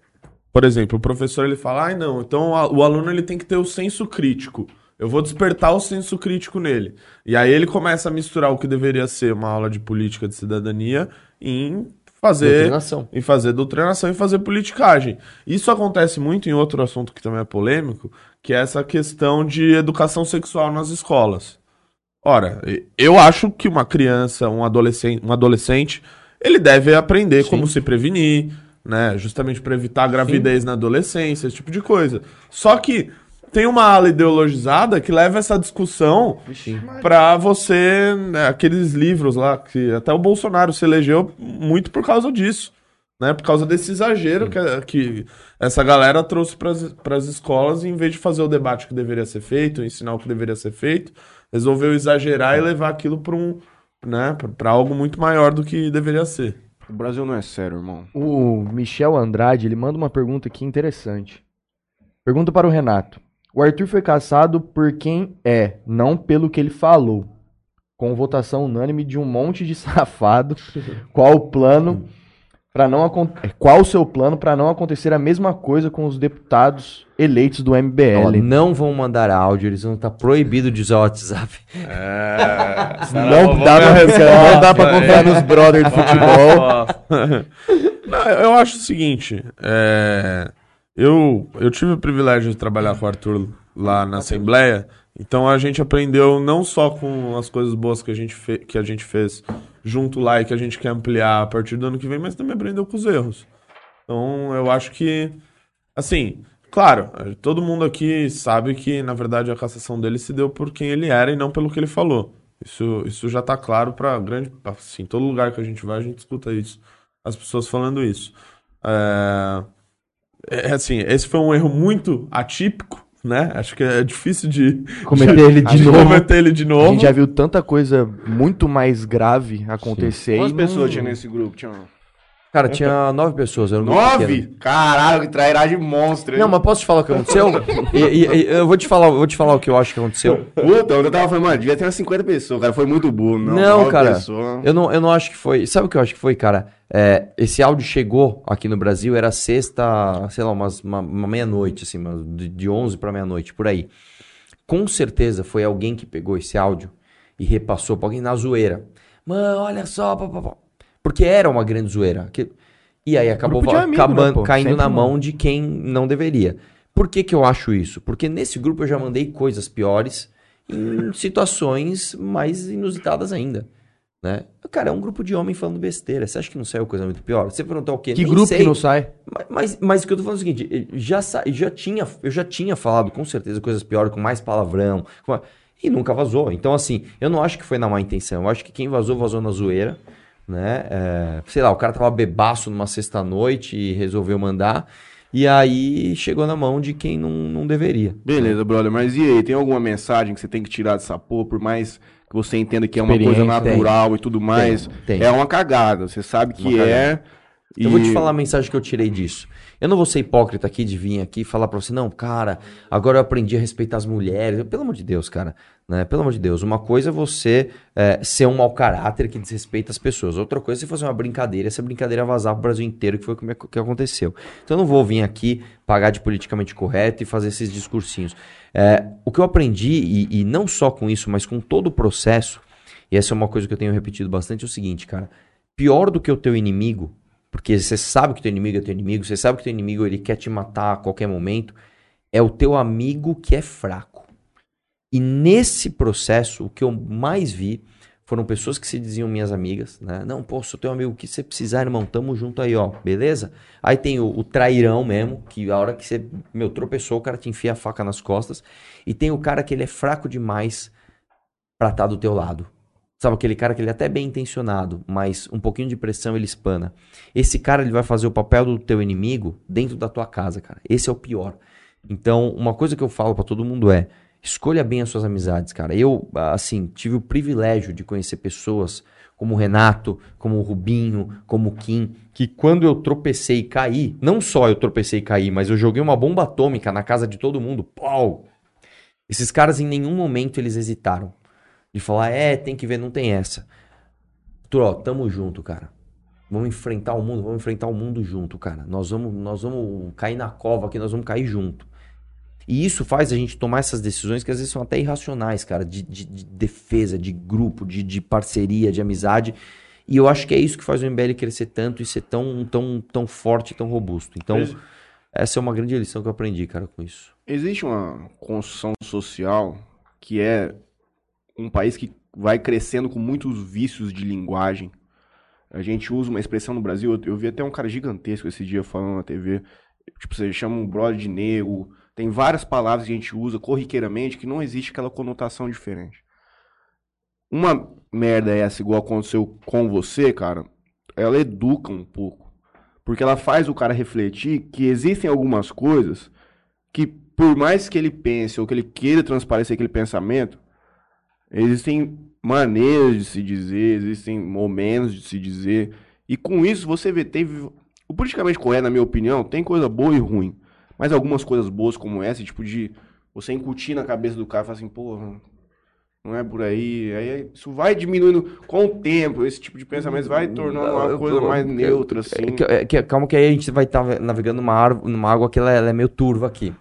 por exemplo, o professor ele fala, ai não, então o aluno ele tem que ter o senso crítico. Eu vou despertar o senso crítico nele. E aí ele começa a misturar o que deveria ser uma aula de política de cidadania em fazer Doutrinação. em fazer doutrinação e fazer politicagem. Isso acontece muito em outro assunto que também é polêmico, que é essa questão de educação sexual nas escolas. Ora, eu acho que uma criança, um adolescente, um adolescente, ele deve aprender como se prevenir, né? Justamente para evitar a gravidez na adolescência, esse tipo de coisa. Só que tem uma ala ideologizada que leva essa discussão pra você, né, aqueles livros lá que até o Bolsonaro se elegeu muito por causa disso, né? Por causa desse exagero que, que essa galera trouxe para as escolas e em vez de fazer o debate que deveria ser feito, ensinar o que deveria ser feito, resolveu exagerar e levar aquilo para um, né, para algo muito maior do que deveria ser. O Brasil não é sério, irmão. O Michel Andrade, ele manda uma pergunta aqui interessante. Pergunta para o Renato. O Arthur foi caçado por quem é, não pelo que ele falou. Com votação unânime de um monte de safado. Qual o plano para não é, Qual o seu plano para não acontecer a mesma coisa com os deputados eleitos do MBL? não vão mandar áudio, eles vão estar proibidos de usar o WhatsApp. não, dá pra, não dá pra confiar nos brothers do futebol. Não, eu acho o seguinte, é, eu, eu tive o privilégio de trabalhar com o Arthur lá na Assembleia, então a gente aprendeu não só com as coisas boas que a gente, fe- que a gente fez junto lá e que a gente quer ampliar a partir do ano que vem, mas também aprendeu com os erros. Então eu acho que, assim, claro, todo mundo aqui sabe que na verdade a cassação dele se deu por quem ele era e não pelo que ele falou. Isso, isso já tá claro para grande, assim, todo lugar que a gente vai a gente escuta isso as pessoas falando isso. É, é, assim, esse foi um erro muito atípico, né? Acho que é difícil de Cometer ele de de novo. cometer ele de A novo. gente já viu tanta coisa muito mais grave acontecer. Quantas pessoas tinha nesse grupo? Tinha Cara, tinha nove pessoas. Era um nove? Caralho, que trairagem monstro. hein? Não, mas posso te falar o que aconteceu? E- e- e eu vou te falar, vou te falar o que eu acho que aconteceu. Puta, eu tava falando, mano, devia ter umas 50 pessoas, cara. Foi muito burro. Não, Não, cara. pessoas. Eu não, eu não acho que foi. Sabe o que eu acho que foi, cara? É, esse áudio chegou aqui no Brasil, era sexta, sei lá, umas, uma, uma meia-noite, assim, de, de 11 pra meia-noite, por aí. Com certeza foi alguém que pegou esse áudio e repassou pra alguém na zoeira. Mano, olha só, pá, pá, pá. Porque era uma grande zoeira. Que- E aí acabou amigo, acabando, né, caindo Sempre na mão de quem não deveria. Por que, que eu acho isso? Porque nesse grupo eu já mandei coisas piores em situações mais inusitadas ainda. Né? Cara, é um grupo de homens falando besteira. Você acha que não saiu coisa muito pior? Você perguntou o quê? Que Nem grupo sei. que não sai? Mas, mas, mas o que eu tô falando é o seguinte, já, sa- já tinha, eu já tinha falado com certeza coisas piores, com mais palavrão, com- e nunca vazou. Então, assim, eu não acho que foi na má intenção. Eu acho que quem vazou, vazou na zoeira, né? É, sei lá, o cara tava bebaço numa sexta-noite e resolveu mandar, e aí chegou na mão de quem não, não deveria. Beleza, brother, mas e aí, tem alguma mensagem que você tem que tirar dessa porra, por mais que você entenda que é uma coisa natural e tudo mais, tem. é uma cagada, você sabe que Uma é... Eu vou te e- falar a mensagem que eu tirei disso. Eu não vou ser hipócrita aqui de vir aqui e falar pra você, não, cara, agora eu aprendi a respeitar as mulheres. Pelo amor de Deus, cara. Né? Pelo amor de Deus. Uma coisa é você é, ser um mau caráter que desrespeita as pessoas. Outra coisa é você fazer uma brincadeira, essa brincadeira vazar pro Brasil inteiro, que foi o que aconteceu. Então eu não vou vir aqui pagar de politicamente correto e fazer esses discursinhos. É, o que eu aprendi, e, e não só com isso, mas com todo o processo, e essa é uma coisa que eu tenho repetido bastante, é o seguinte, cara. Pior do que o teu inimigo, porque você sabe que teu inimigo é teu inimigo, você sabe que teu inimigo ele quer te matar a qualquer momento, é o teu amigo que é fraco. E nesse processo, o que eu mais vi foram pessoas que se diziam minhas amigas, né? Não, pô, sou teu amigo, o que você precisar, irmão, tamo junto aí, ó, beleza? Aí tem o, o trairão mesmo, que a hora que você, meu, tropeçou, o cara te enfia a faca nas costas. E tem o cara que ele é fraco demais pra estar do teu lado. Sabe aquele cara que ele é até bem intencionado, mas um pouquinho de pressão ele espana. Esse cara ele vai fazer o papel do teu inimigo dentro da tua casa, cara. Esse é o pior. Então, uma coisa que eu falo pra todo mundo é: escolha bem as suas amizades, cara. Eu, assim, tive o privilégio de conhecer pessoas como o Renato, como o Rubinho, como o Kim, que quando eu tropecei e caí, não só eu tropecei e caí, mas eu joguei uma bomba atômica na casa de todo mundo. Pau! Esses caras em nenhum momento eles hesitaram de falar, é, tem que ver, não tem essa. Ó, tamo junto, cara. Vamos enfrentar o mundo, vamos enfrentar o mundo junto, cara. Nós vamos, nós vamos cair na cova aqui, nós vamos cair junto. E isso faz a gente tomar essas decisões que às vezes são até irracionais, cara, de, de- de defesa, de grupo, de, de parceria, de amizade. E eu acho que é isso que faz o MBL crescer tanto e ser tão, tão, tão forte, tão robusto. Então, Ex- essa é uma grande lição que eu aprendi, cara, com isso. Existe uma construção social que é um país que vai crescendo com muitos vícios de linguagem. A gente usa uma expressão no Brasil, eu, vi até um cara gigantesco esse dia falando na TV, tipo, você chama um brother de nego, tem várias palavras que a gente usa corriqueiramente que não existe aquela conotação diferente. Uma merda essa, igual aconteceu com você, cara, ela educa um pouco. Porque ela faz o cara refletir que existem algumas coisas que, por mais que ele pense ou que ele queira transparecer aquele pensamento, existem maneiras de se dizer, existem momentos de se dizer. E com isso você vê, teve. O politicamente correto, na minha opinião, tem coisa boa e ruim. Mas algumas coisas boas como essa, tipo de você incutir na cabeça do cara e falar assim, pô, não é por aí. Aí isso vai diminuindo com o tempo, esse tipo de pensamento vai tornando uma coisa mais neutra, assim. É que- é calma que aí a gente vai estar navegando numa, árvore- numa água que ela, ela é meio turva aqui.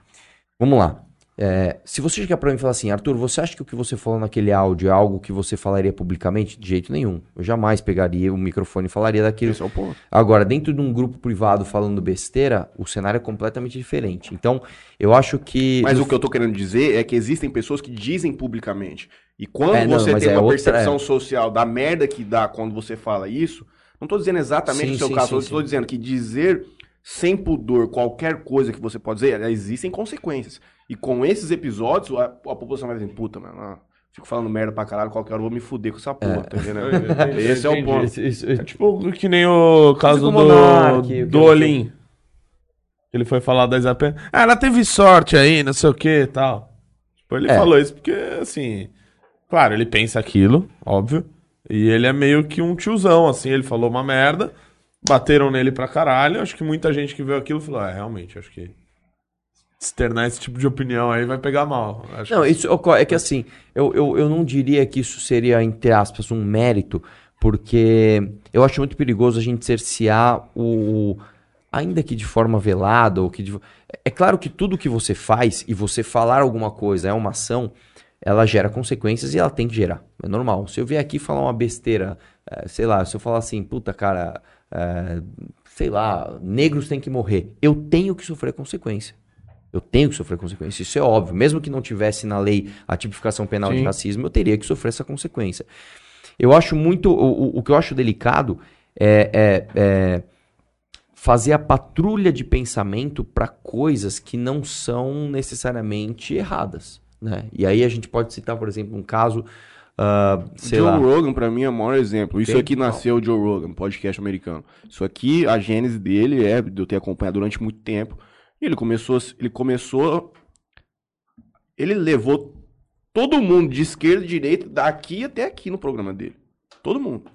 Vamos lá. É, se você chegar pra mim e falar assim, Arthur, você acha que o que você falou naquele áudio é algo que você falaria publicamente? De jeito nenhum. Eu jamais pegaria o microfone e falaria daquilo. Esse é o ponto. Agora, dentro de um grupo privado falando besteira, o cenário é completamente diferente. Então, eu acho que. Mas o que eu tô querendo dizer é que existem pessoas que dizem publicamente. E quando É, não, você tem é uma outra- percepção é. social da merda que dá quando você fala isso, não tô dizendo exatamente Sim, o seu sim, caso, sim, tô dizendo que dizer sem pudor qualquer coisa que você pode dizer, existem consequências. E com esses episódios, a, a população vai dizer, puta, mano, ah, fico falando merda pra caralho, qualquer hora eu vou me fuder com essa porra, tá entendendo? Esse é o ponto. Isso- isso- É tipo que nem o caso com o do, do Olim. Ele foi falar da Isapé. Ah, ela teve sorte aí, não sei o que e tal. Tipo, ele É. falou isso porque, assim... Claro, ele pensa aquilo, óbvio. E ele é meio que um tiozão, assim. Ele falou uma merda. Bateram nele pra caralho. Acho que muita gente que viu aquilo falou... É, realmente, acho que... Externar esse tipo de opinião aí vai pegar mal. Acho Não, que- isso ocorre- é que assim, eu, eu, eu não diria que isso seria, entre aspas, um mérito, porque eu acho muito perigoso a gente cercear o. Ainda que de forma velada, ou que de- É claro que tudo que você faz e você falar alguma coisa é uma ação, ela gera consequências e ela tem que gerar. É normal. Se eu vier aqui falar uma besteira, eh, sei lá, se eu falar assim, puta cara, eh, sei lá, negros têm que morrer, eu tenho que sofrer consequência. Eu tenho que sofrer consequência, isso é óbvio. Mesmo que não tivesse na lei a tipificação penal de Sim. racismo, eu teria que sofrer essa consequência. Eu acho muito. O, o- que eu acho delicado é, é- é fazer a patrulha de pensamento para coisas que não são necessariamente erradas. Né? E aí a gente pode citar, por exemplo, um caso. sei Joe lá. Rogan, pra mim, é o maior exemplo. Isso Tem? aqui nasceu o Joe Rogan, podcast americano. Isso aqui, a gênese dele é de eu ter acompanhado durante muito tempo. E ele começou, ele começou. Ele levou todo mundo de esquerda e direita, daqui até aqui no programa dele. Todo mundo.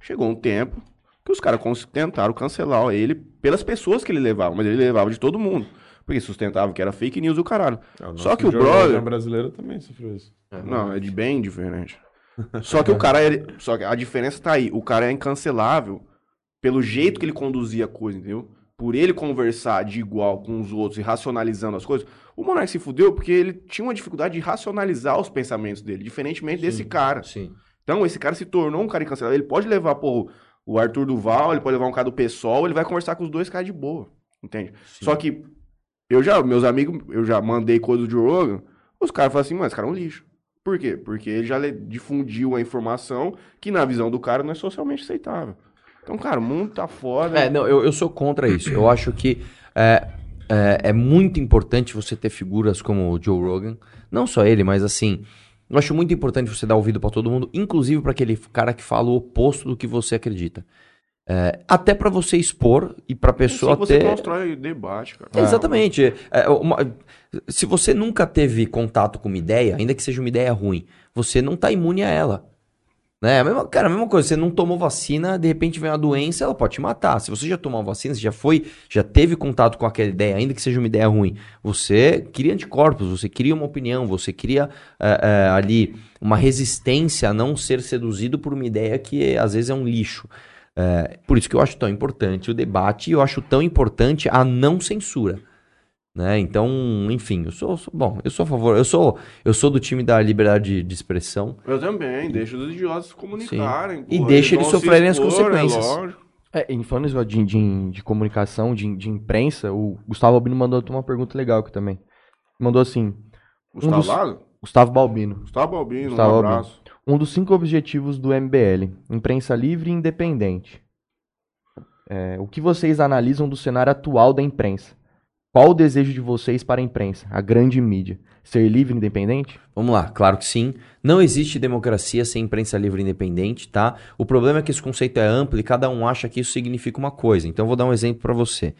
Chegou um tempo que os caras tentaram cancelar ele pelas pessoas que ele levava, mas ele levava de todo mundo. Porque sustentava que era fake news e o caralho. É, o Só que o brother- Rogan brasileiro também sofreu isso. Não, é de bem diferente. Só que o cara, ele- só que a diferença tá aí. O cara é incancelável pelo jeito que ele conduzia a coisa, entendeu? Por ele conversar de igual com os outros e racionalizando as coisas. O Monark se fudeu porque ele tinha uma dificuldade de racionalizar os pensamentos dele, diferentemente desse cara. Sim. Então, esse cara se tornou um cara incancelável. Ele pode levar, o Arthur Duval, ele pode levar um cara do PSOL, ele vai conversar com os dois caras de boa. Entende? Só que eu já, meus amigos, eu já mandei coisa do Joe Rogan, os caras falam assim, mano, esse cara é um lixo. Por quê? Porque ele já difundiu a informação que na visão do cara não é socialmente aceitável. Então, cara, o mundo tá foda. É, não, eu, eu sou contra isso. Eu acho que é, é, é muito importante você ter figuras como o Joe Rogan. Não só ele, mas assim. Eu acho muito importante você dar ouvido pra todo mundo, inclusive pra aquele cara que fala o oposto do que você acredita. É, até pra você expor e pra pessoa assim você ter. constrói debate, cara. Exatamente. É, uma- se você nunca teve contato com uma ideia, ainda que seja uma ideia ruim, você não tá imune a ela. Né? Cara, a mesma coisa, você não tomou vacina, de repente vem uma doença, ela pode te matar. Se você já tomou vacina, você já foi, já teve contato com aquela ideia, ainda que seja uma ideia ruim, você cria anticorpos, você cria uma opinião, você cria é, é, ali uma resistência a não ser seduzido por uma ideia que às vezes é um lixo. É, por isso que eu acho tão importante o debate e eu acho tão importante a não censura. Né? Então, enfim, eu sou, sou- bom, eu sou a favor, eu sou, eu sou do time da liberdade de expressão. Eu também, deixa os idiotas se comunicarem. E porra, deixa eles se sofrerem as expor, consequências. É lógico. É, em falando de, de, de comunicação, de, de imprensa, o Gustavo Albino mandou uma pergunta legal aqui também. Mandou assim: Gustavo dos- Lago? Gustavo Balbino. Gustavo Albino, Gustavo um Albino. abraço. Um dos cinco objetivos do MBL: imprensa livre e independente. É, o que vocês analisam do cenário atual da imprensa? Qual o desejo de vocês para a imprensa, a grande mídia? Ser livre e independente? Vamos lá, claro que sim. Não existe democracia sem imprensa livre e independente, tá? O problema é que esse conceito é amplo e cada um acha que isso significa uma coisa. Então vou dar um exemplo pra você.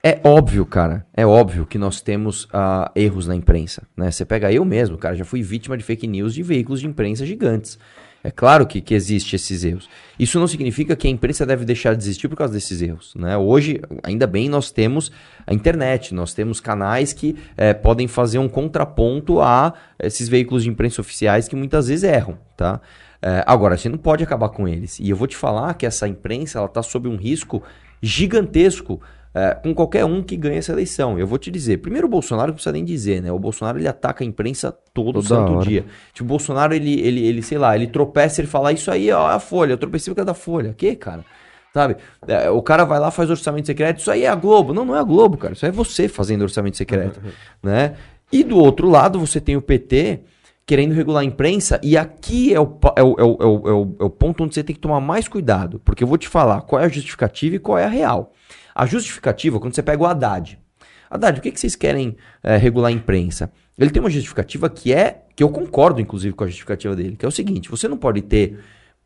É óbvio, cara, é óbvio que nós temos ah, erros na imprensa, né? Você pega eu mesmo, cara, já fui vítima de fake news de veículos de imprensa gigantes. É claro que, que existe esses erros. Isso não significa que a imprensa deve deixar de existir por causa desses erros. Né? Hoje, ainda bem, nós temos a internet, nós temos canais que eh, podem fazer um contraponto a esses veículos de imprensa oficiais que muitas vezes erram. Tá? Eh, agora, gente não pode acabar com eles. E eu vou te falar que essa imprensa está sob um risco gigantesco é, com qualquer um que ganhe essa eleição. Eu vou te dizer, primeiro o Bolsonaro não precisa nem dizer, né? O Bolsonaro ele ataca a imprensa todo Toda santo hora. dia. Tipo, o Bolsonaro ele, ele, ele, sei lá, ele tropeça ele fala isso aí, ó, é a Folha, eu tropecei por causa da Folha. Que, cara? Sabe? É, o cara vai lá, faz orçamento secreto, isso aí é a Globo. Não, não é a Globo, cara. Isso é você fazendo orçamento secreto, né? E do outro lado, você tem o PT querendo regular a imprensa, e aqui é é, o, é, o, é, o, é o- é o ponto onde você tem que tomar mais cuidado, porque eu vou te falar qual é a justificativa e qual é a real. A justificativa, quando você pega o Haddad. Haddad, por que, que vocês querem eh, regular a imprensa? Ele tem uma justificativa que é, que eu concordo inclusive com a justificativa dele, que é o seguinte, você não pode ter,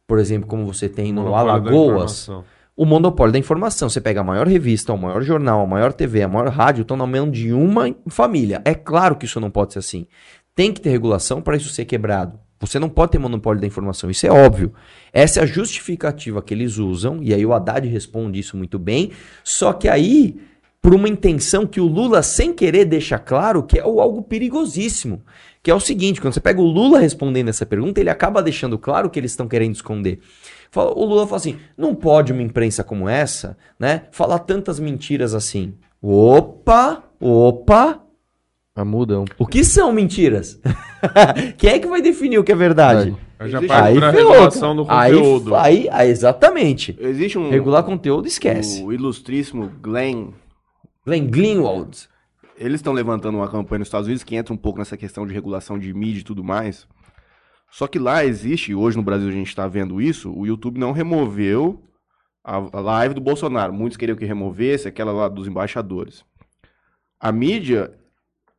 por exemplo, como você tem no Alagoas, o monopólio da informação. Você pega a maior revista, o maior jornal, a maior TV, a maior rádio, estão na mão de uma família. É claro que isso não pode ser assim. Tem que ter regulação para isso ser quebrado. Você não pode ter monopólio da informação, isso é óbvio. Essa é a justificativa que eles usam, e aí o Haddad responde isso muito bem. Só que aí, por uma intenção que o Lula, sem querer, deixa claro que é algo perigosíssimo. Que é o seguinte: quando você pega o Lula respondendo essa pergunta, ele acaba deixando claro que eles estão querendo esconder. O Lula fala assim: não pode uma imprensa como essa, né, falar tantas mentiras assim. Opa, opa, Ah, muda um o que são mentiras? Quem é que vai definir o que é verdade? Aí já Existe- parte ferrou, regulação do conteúdo. aí, aí, exatamente. Existe um. Regular conteúdo, esquece. O ilustríssimo Glenn. Glenn Greenwald. eles estão levantando uma campanha nos Estados Unidos que entra um pouco nessa questão de regulação de mídia e tudo mais. Só que lá existe, e hoje no Brasil a gente está vendo isso, o YouTube não removeu a, a live do Bolsonaro. Muitos queriam que removesse aquela lá dos embaixadores. A mídia,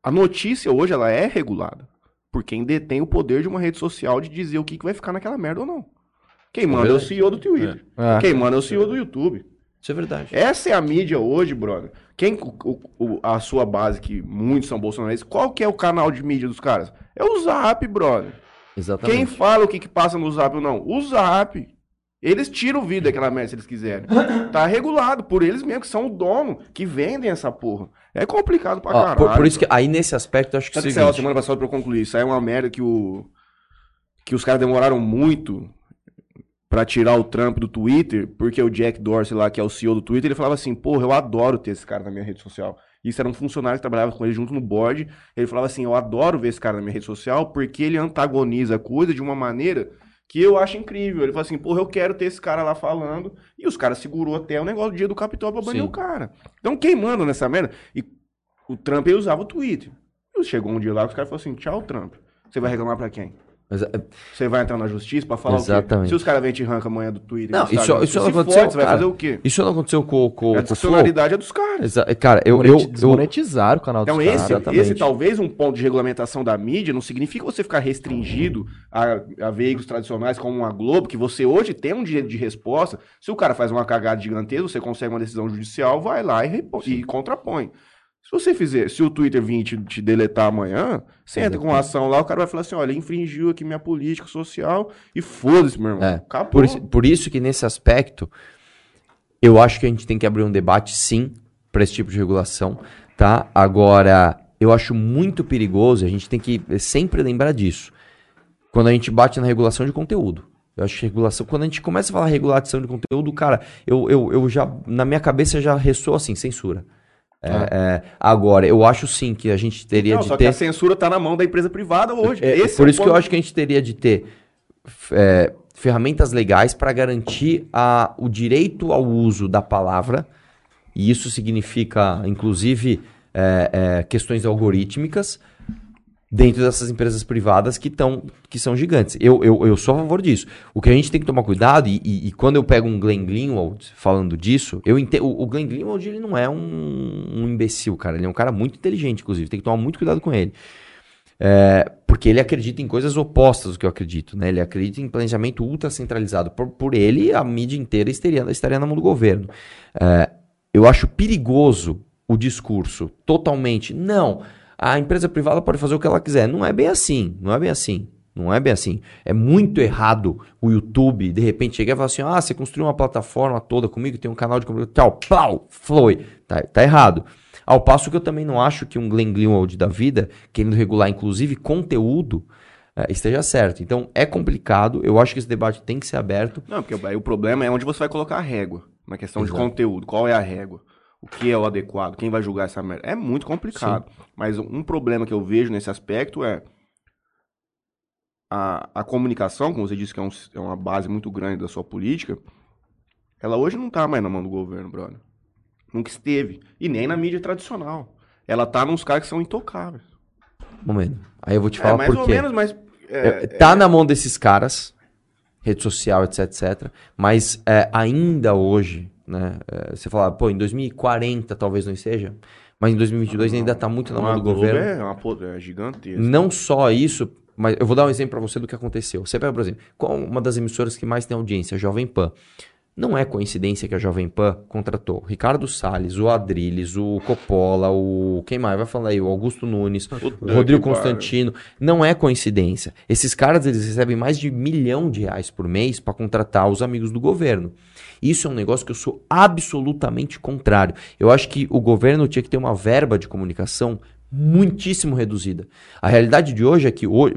a notícia hoje ela é regulada por quem detém o poder de uma rede social de dizer o que, que vai ficar naquela merda ou não. Quem manda é, o CEO do Twitter. É. Quem manda é o CEO do YouTube. Isso é verdade. Essa é a mídia hoje, brother. Quem o- o- a sua base, que muitos são bolsonaristas, qual que é o canal de mídia dos caras? É o Zap, brother. Exatamente. Quem fala o que, que passa no Zap ou não? O Zap. Eles tiram o vídeo daquela merda se eles quiserem. Tá regulado por eles mesmos, que são o dono, que vendem essa porra. É complicado pra caralho. por, por isso que aí nesse aspecto eu acho que é Sabe que saiu a seguinte, semana passada pra eu concluir? Isso aí é uma merda que o. Que os caras demoraram muito pra tirar o Trump do Twitter, porque o Jack Dorsey lá, que é o CEO do Twitter, ele falava assim, porra, eu adoro ter esse cara na minha rede social. Isso era um funcionário que trabalhava com ele junto no board. Ele falava assim, eu adoro ver esse cara na minha rede social, porque ele antagoniza a coisa de uma maneira que eu acho incrível. Ele falou assim, porra, eu quero ter esse cara lá falando. E os caras segurou até o negócio do dia do Capitólio pra banir Sim. o cara. Então quem manda nessa merda? E o Trump ele usava o Twitter. E chegou um dia lá que os caras falaram assim, tchau, Trump. Você vai reclamar pra quem? É, Você vai entrar na justiça pra falar o Exatamente. quê? Se os caras vêm te arrancam amanhã do Twitter... Não, isso- isso você não aconteceu, fode, Você vai fazer o quê? isso não aconteceu com, com, A com o Flow. disfuncionalidade é dos caras. Exa- Cara, eu, eu, eu, Desmonetizaram o canal dos Então, caras. esse, exatamente. esse talvez um ponto de regulamentação da mídia não significa você ficar restringido a, a veículos tradicionais como a Globo, que você hoje tem um direito de resposta. Se o cara faz uma cagada gigantesca, você consegue uma decisão judicial, vai lá e, e contrapõe. Se você fizer, se o Twitter vir te, te deletar amanhã, você entra com uma ação lá, o cara vai falar assim: olha, infringiu aqui minha política social e foda-se, meu irmão. É, Acabou. Por, isso- por isso que nesse aspecto, eu acho que a gente tem que abrir um debate, sim, para esse tipo de regulação, tá? Agora, eu acho muito perigoso, a gente tem que sempre lembrar disso, quando a gente bate na regulação de conteúdo. Eu acho que regulação, quando a gente começa a falar regulação de conteúdo, cara, eu, eu, eu já, na minha cabeça já ressoa assim, censura. É, é, agora, eu acho sim que a gente teria Não, de só ter... que a censura tá na mão da empresa privada hoje. É, por é o isso que eu acho que a gente teria de ter é, ferramentas legais para garantir a, o direito ao uso da palavra, e isso significa, inclusive, é, é, questões algorítmicas dentro dessas empresas privadas que, tão, que são gigantes. Eu, eu, eu sou a favor disso. O que a gente tem que tomar cuidado, e, e- e quando eu pego um Glenn Greenwald falando disso, eu entendo. O, Glenn Greenwald ele não é um, um imbecil, cara. Ele é um cara muito inteligente, inclusive. Tem que tomar muito cuidado com ele. É, porque ele acredita em coisas opostas do que eu acredito, né? Ele acredita em planejamento ultra centralizado. Por, por ele, a mídia inteira estaria, estaria na mão do governo. É, eu acho perigoso o discurso totalmente. Não, a empresa privada pode fazer o que ela quiser. Não é bem assim. Não é bem assim. Não é bem assim. É muito errado o YouTube, de repente, chegar e falar assim: ah, você construiu uma plataforma toda comigo, tem um canal de comunicação, tal, plau, foi. Tá, tá errado. Ao passo que eu também não acho que um Glenn Greenwald da vida, querendo regular inclusive conteúdo, eh, esteja certo. Então é complicado, eu acho que esse debate tem que ser aberto. Não, porque o problema é onde você vai colocar a régua. Na questão Exato. de conteúdo. Qual é a régua? O que é o adequado? Quem vai julgar essa merda? É muito complicado. Mas um problema que eu vejo nesse aspecto é a, a comunicação, como você disse que é, um- é uma base muito grande da sua política, ela hoje não tá mais na mão do governo, brother. Nunca esteve. E nem na mídia tradicional. Ela tá nos caras que são intocáveis. Momento. Aí eu vou te É, falar mais por ou quê. menos, mas... é, É, tá na mão desses caras, rede social, etc, etc. Mas é, ainda hoje, né? é, você fala, pô, em 2040 talvez não seja, mas em 2022 ainda tá muito na mão do governo. É, uma, é gigantesca. Não só isso, mas eu vou dar um exemplo para você do que aconteceu. Você pega, por exemplo, qual uma das emissoras que mais tem audiência, a Jovem Pan. Não é coincidência que a Jovem Pan contratou Ricardo Salles, o Adriles, o Coppola, o. Quem mais? Vai falar aí, o Augusto Nunes, o Rodrigo. Constantino. Não é coincidência. Esses caras eles recebem mais de milhão de reais por mês para contratar os amigos do governo. Isso é um negócio que eu sou absolutamente contrário. Eu acho que o governo tinha que ter uma verba de comunicação muitíssimo reduzida. A realidade de hoje é que hoje,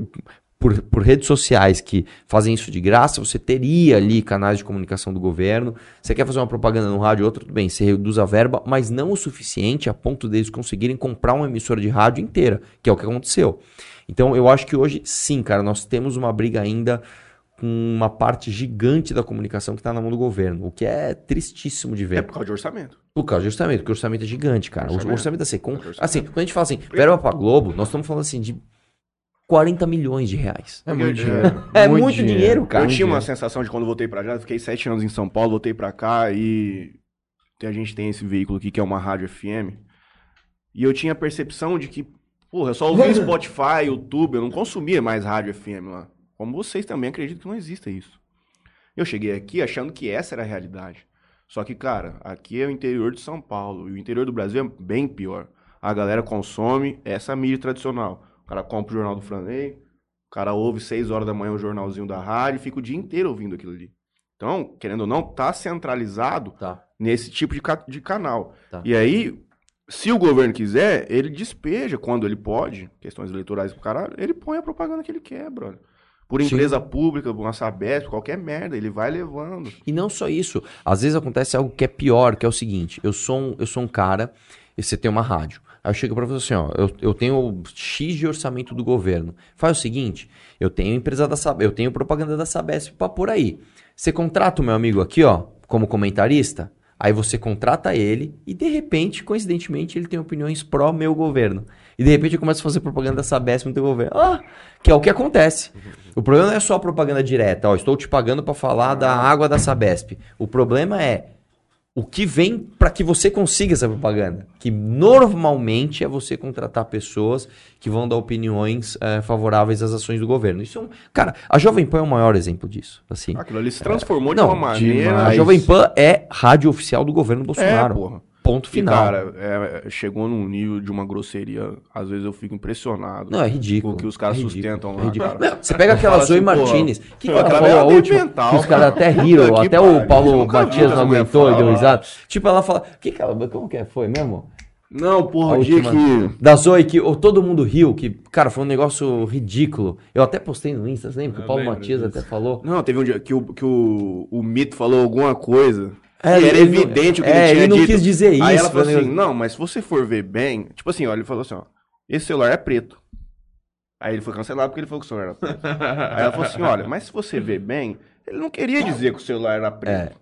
por, por redes sociais que fazem isso de graça, você teria ali canais de comunicação do governo. Você quer fazer uma propaganda no rádio, outra, tudo bem, você reduz a verba, mas não o suficiente a ponto deles conseguirem comprar uma emissora de rádio inteira, que é o que aconteceu. Então eu acho que hoje, sim, cara, nós temos uma briga ainda com uma parte gigante da comunicação que está na mão do governo, o que é tristíssimo de É ver. por causa de orçamento. Por causa do orçamento, porque o orçamento é gigante, cara. O Orçamento. orçamento, assim, com, Orçamento. assim, quando a gente fala assim, verba pra Globo, nós estamos falando assim de 40 milhões de reais. É muito É, dinheiro. é muito dinheiro, cara. eu tinha uma dinheiro. sensação de quando voltei pra já, fiquei sete anos em São Paulo, voltei pra cá e tem- a gente tem esse veículo aqui que é uma rádio FM. E eu tinha a percepção de que, porra, eu só ouvia Spotify, YouTube, eu não consumia mais rádio FM lá. Como vocês também acreditam que não exista isso. Eu cheguei aqui achando que essa era a realidade. Só que, cara, aqui é o interior de São Paulo e o interior do Brasil é bem pior. A galera consome essa mídia tradicional. O cara compra o jornal do Franley, o cara ouve 6 horas da manhã o jornalzinho da rádio e fica o dia inteiro ouvindo aquilo ali. Então, querendo ou não, tá centralizado Tá. nesse tipo de, ca- de canal. Tá. E aí, se o governo quiser, ele despeja quando ele pode, questões eleitorais pro caralho, ele põe a propaganda que ele quer, brother. Por Sim. empresa pública, por uma Sabesp, qualquer merda, ele vai levando. E não só isso. Às vezes acontece algo que é pior, que é o seguinte: eu sou um, eu sou um cara e você tem uma rádio. Aí eu chego pra você assim, ó, eu, eu tenho X de orçamento do governo. Faz o seguinte, eu tenho empresa da Sabesp, eu tenho propaganda da Sabesp pra por aí. Você contrata o meu amigo aqui, ó, como comentarista, aí você contrata ele e de repente, coincidentemente, ele tem opiniões pró meu governo. E de repente eu começo a fazer propaganda da Sabesp no teu governo. Ah, que é o que acontece. O problema não é só a propaganda direta, ó, estou te pagando pra falar da água da Sabesp. O problema é o que vem para que você consiga essa propaganda. Que normalmente é você contratar pessoas que vão dar opiniões eh, favoráveis às ações do governo. Isso é um... Cara, a Jovem Pan é o maior exemplo disso. Assim. Aquilo ali se transformou de Não, uma maneira. A Jovem Pan é rádio oficial do governo É, Bolsonaro. porra. Ponto E, final. cara, é, chegou num nível de uma grosseria. Às vezes eu fico impressionado. Não, é ridículo. O que os caras É ridículo, sustentam é lá, cara. Não, você pega aquela Zoe assim, pô, Martinez. O que, que ela aquela falou a é última? mental, Que os caras até riram. Até o Paulo Matias não aguentou e deu risada. Tipo, ela fala. Que que ela, como que é? foi mesmo? Não, porra, A o dia que. Da Zoe, que oh, todo mundo riu, que, cara, foi um negócio ridículo. Eu até postei no Insta, você lembra? Que o Paulo Matias até falou. Não, teve um dia que o, que o, o Mito falou alguma coisa. É, e era ele não- evidente o que é, ele tinha ele não dito. quis dizer Aí isso, ela foi falou assim, negócio- não, mas se você for ver bem... Tipo assim, ó, ele falou assim, ó. Esse celular é preto. Aí ele foi cancelado porque ele falou que o celular era preto. Aí ela falou assim, olha, mas se você ver bem, ele não queria dizer que o celular era preto.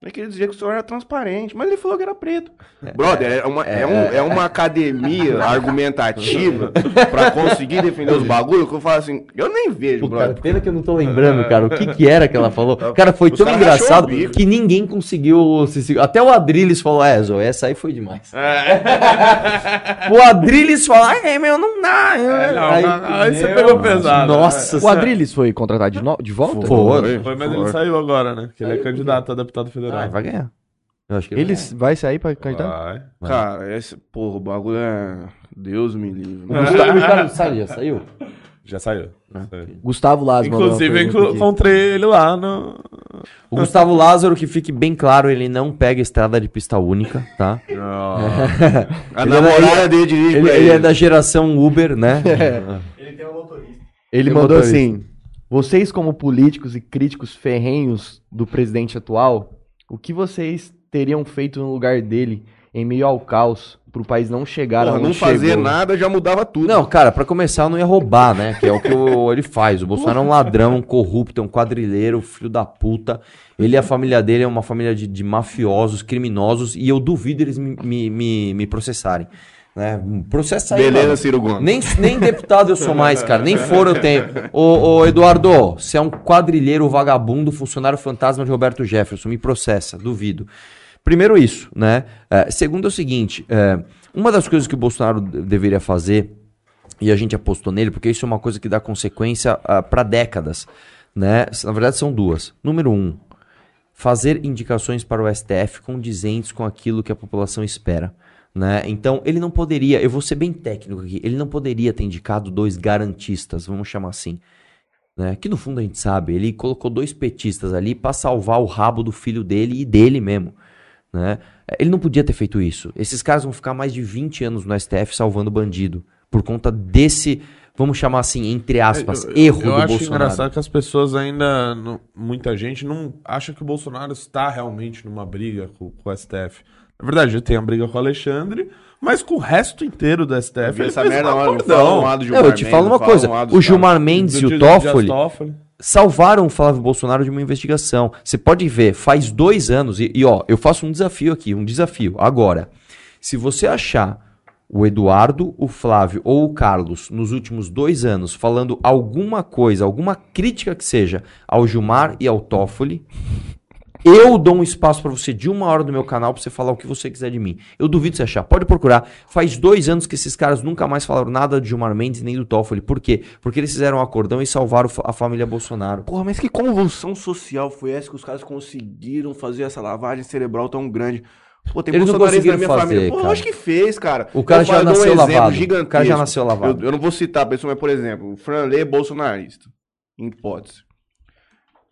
Ele queria dizer que o celular era transparente, mas ele falou que era preto. Brother, é uma, é, um- é uma academia argumentativa pra conseguir defender os bagulhos que eu falo assim, eu nem vejo, Pô, cara, brother. pena que eu não tô lembrando, cara, o que que era que ela falou. Cara, foi Os tão engraçado que ninguém conseguiu se Até o Adrilles falou, é, Zoe, essa aí foi demais. o Adrilles falou, ai, meu, não dá. É, não, Aí- não, aí você pegou pesado. Nossa O Adrilles foi contratado de, no- de volta? Foi. Foi, mas ele saiu agora, né? Que ele é candidato a deputado federal. Ah, vai ganhar. Eu acho que Ele vai sair pra candidato? Vai. Cara, esse, porra, o bagulho é. Deus me livre. O Gustavo- o Ricardo Salles já saiu? Já saiu. Ah, Saiu. Gustavo Lázaro. Inclusive, inclu- encontrei ele lá no. O Gustavo Lázaro, que fique bem claro, ele não pega estrada de pista única, tá? A Ele é namorada dele dirige Ele, ele ele. é da geração Uber, né? Ele Tem mandou motorista. assim: Vocês, como políticos e críticos ferrenhos do presidente atual, o que vocês teriam feito no lugar dele em meio ao caos pro país não chegar Porra, aonde não fazer chegou? nada já mudava tudo. Não, cara, pra começar, eu não ia roubar, né? Que é o que o- ele faz. O Bolsonaro é um ladrão, um corrupto, é um quadrilheiro, filho da puta. Ele e a família dele é uma família de, de mafiosos, criminosos, e eu duvido eles me, me, me, me processarem. Né? Processa aí, Beleza, mano. Ciro Gomes. Nem, nem deputado eu sou mais, cara. Nem foro eu tenho. Ô, ô, Eduardo, você é um quadrilheiro vagabundo, funcionário fantasma de Roberto Jefferson. Me processa, duvido. Primeiro isso, né? É, segundo é o seguinte, é, uma das coisas que o Bolsonaro de- deveria fazer, e a gente apostou nele, porque isso é uma coisa que dá consequência para décadas, né? Na verdade são duas. Número um, fazer indicações para o STF condizentes com aquilo que a população espera. Né? Então, ele não poderia, eu vou ser bem técnico aqui, ele não poderia ter indicado dois garantistas, vamos chamar assim. Né? Que no fundo a gente sabe, ele colocou dois petistas ali para salvar o rabo do filho dele e dele mesmo. Né? Ele não podia ter feito isso. Esses caras vão ficar mais de 20 anos no STF salvando bandido. Por conta desse, vamos chamar assim, entre aspas, Eu- eu- erro eu do acho Bolsonaro. engraçado que as pessoas ainda, não- muita gente não acha que o Bolsonaro está realmente numa briga com, com o STF. Na verdade, ele tem a briga com o Alexandre, mas com o resto inteiro do STF. Eu essa merda um acordão. Não, Gilmar eu te falo uma coisa, dos o. Gilmar Mendes e o Toffoli, Toffoli. salvaram o Flávio Bolsonaro de uma investigação. Você pode ver, faz dois anos, e, e, ó, eu faço um desafio aqui, um desafio. Agora, se você achar o Eduardo, o Flávio ou o Carlos nos últimos dois anos falando alguma coisa, alguma crítica que seja ao Gilmar e ao Toffoli, eu dou um espaço pra você de uma hora do meu canal pra você falar o que você quiser de mim. Eu duvido você achar. Pode procurar. Faz dois anos que esses caras nunca mais falaram nada de Gilmar Mendes nem do Toffoli. Por quê? Porque eles fizeram um acordão e salvaram a família Bolsonaro. Porra, mas que convulsão social foi essa que os caras conseguiram fazer essa lavagem cerebral tão grande? Pô, tem Eles não conseguiram na minha fazer, família. Pô, acho que fez, cara. O cara Eu já nasceu exemplo lavado. O cara já nasceu lavado. Eu, eu não vou citar a pessoa, mas, por exemplo, o Franley é bolsonarista. Em hipótese.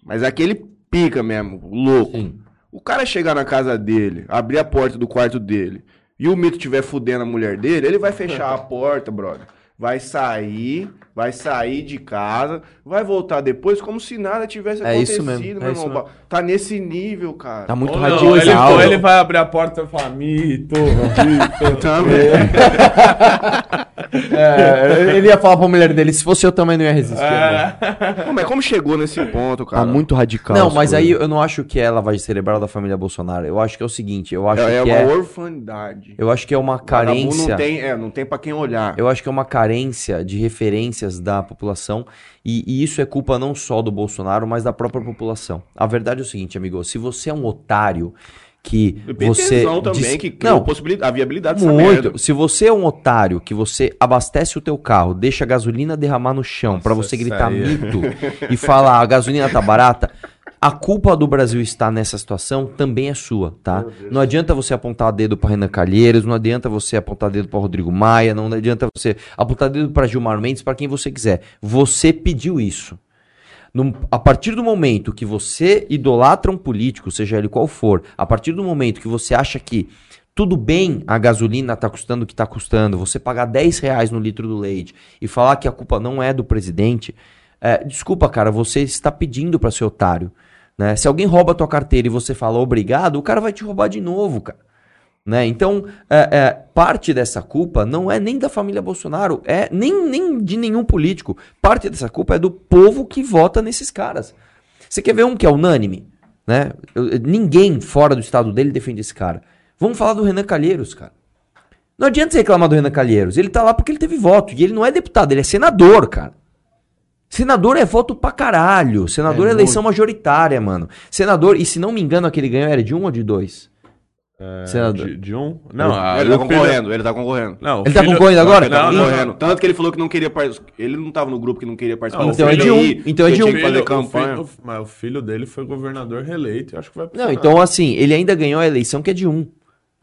Mas aquele pica mesmo, louco. Sim. O cara chegar na casa dele, abrir a porta do quarto dele, e o mito estiver fudendo a mulher dele, ele vai fechar a porta, brother. Vai sair, vai sair de casa, vai voltar depois como se nada tivesse É isso acontecido, mesmo, meu é isso irmão. Tá nesse nível, cara. Tá muito radicalizado. ele, ou ele vai abrir a porta e falar, mito, mito. Também. É, ele ia falar pra mulher dele, se fosse eu também não ia resistir. né? Pô, mas como chegou nesse ponto, cara? Tá muito radical. Não, as mas aí eu não acho que é lavagem cerebral da família Bolsonaro. Eu acho que é o seguinte, eu acho É, é que uma é, orfandade. eu acho que é uma carência. Não tem, é, não tem pra quem olhar. Eu acho que é uma carência de da população e, e isso é culpa não só do Bolsonaro, mas da própria população. A verdade é o seguinte, amigo, se você é um otário que E você também, diz- que não, possibilidade, a viabilidade dessa merda. muito. Se você é um otário que você abastece o teu carro, deixa a gasolina derramar no chão pra Nossa, você gritar aí mito e falar a gasolina tá barata, a culpa do Brasil estar nessa situação também é sua, tá? Não adianta você apontar dedo pra Renan Calheiros, não adianta você apontar dedo pra Rodrigo Maia, não adianta você apontar dedo pra Gilmar Mendes, pra quem você quiser. Você pediu isso. Num- a partir do momento que você idolatra um político, seja ele qual for, a partir do momento que você acha que tudo bem a gasolina tá custando o que tá custando, você pagar 10 reais no litro do leite e falar que a culpa não é do presidente, é, desculpa, cara, você está pedindo para ser otário. Né? Se alguém rouba a tua carteira e você fala obrigado, o cara vai te roubar de novo, cara. Né? Então, é, é, parte dessa culpa não é nem da família Bolsonaro, é nem, nem de nenhum político. Parte dessa culpa é do povo que vota nesses caras. Você quer ver um que é unânime? Né? Eu- ninguém fora do estado dele defende esse cara. Vamos falar do Renan Calheiros, cara. Não adianta você reclamar do Renan Calheiros. Ele tá lá porque ele teve voto. E ele não é deputado, ele é senador, cara. Senador é voto pra caralho. Senador é, eleição majoritária, mano. Senador, e se não me engano, aquele ganhou era de um ou de dois? Senador. De, de um? Não, a- ele tá o filho- concorrendo, ele tá concorrendo. Não, o Ele tá filho- concorrendo agora? Ele tá Não, não, concorrendo. Tanto que ele falou que não queria participar. Ele não tava no grupo que não queria participar. Não, do então é de um. Então é de um. que fazer o campanha. filho- mas o filho dele foi governador reeleito, eu acho que vai Não, então assim, ele ainda ganhou a eleição que é de um.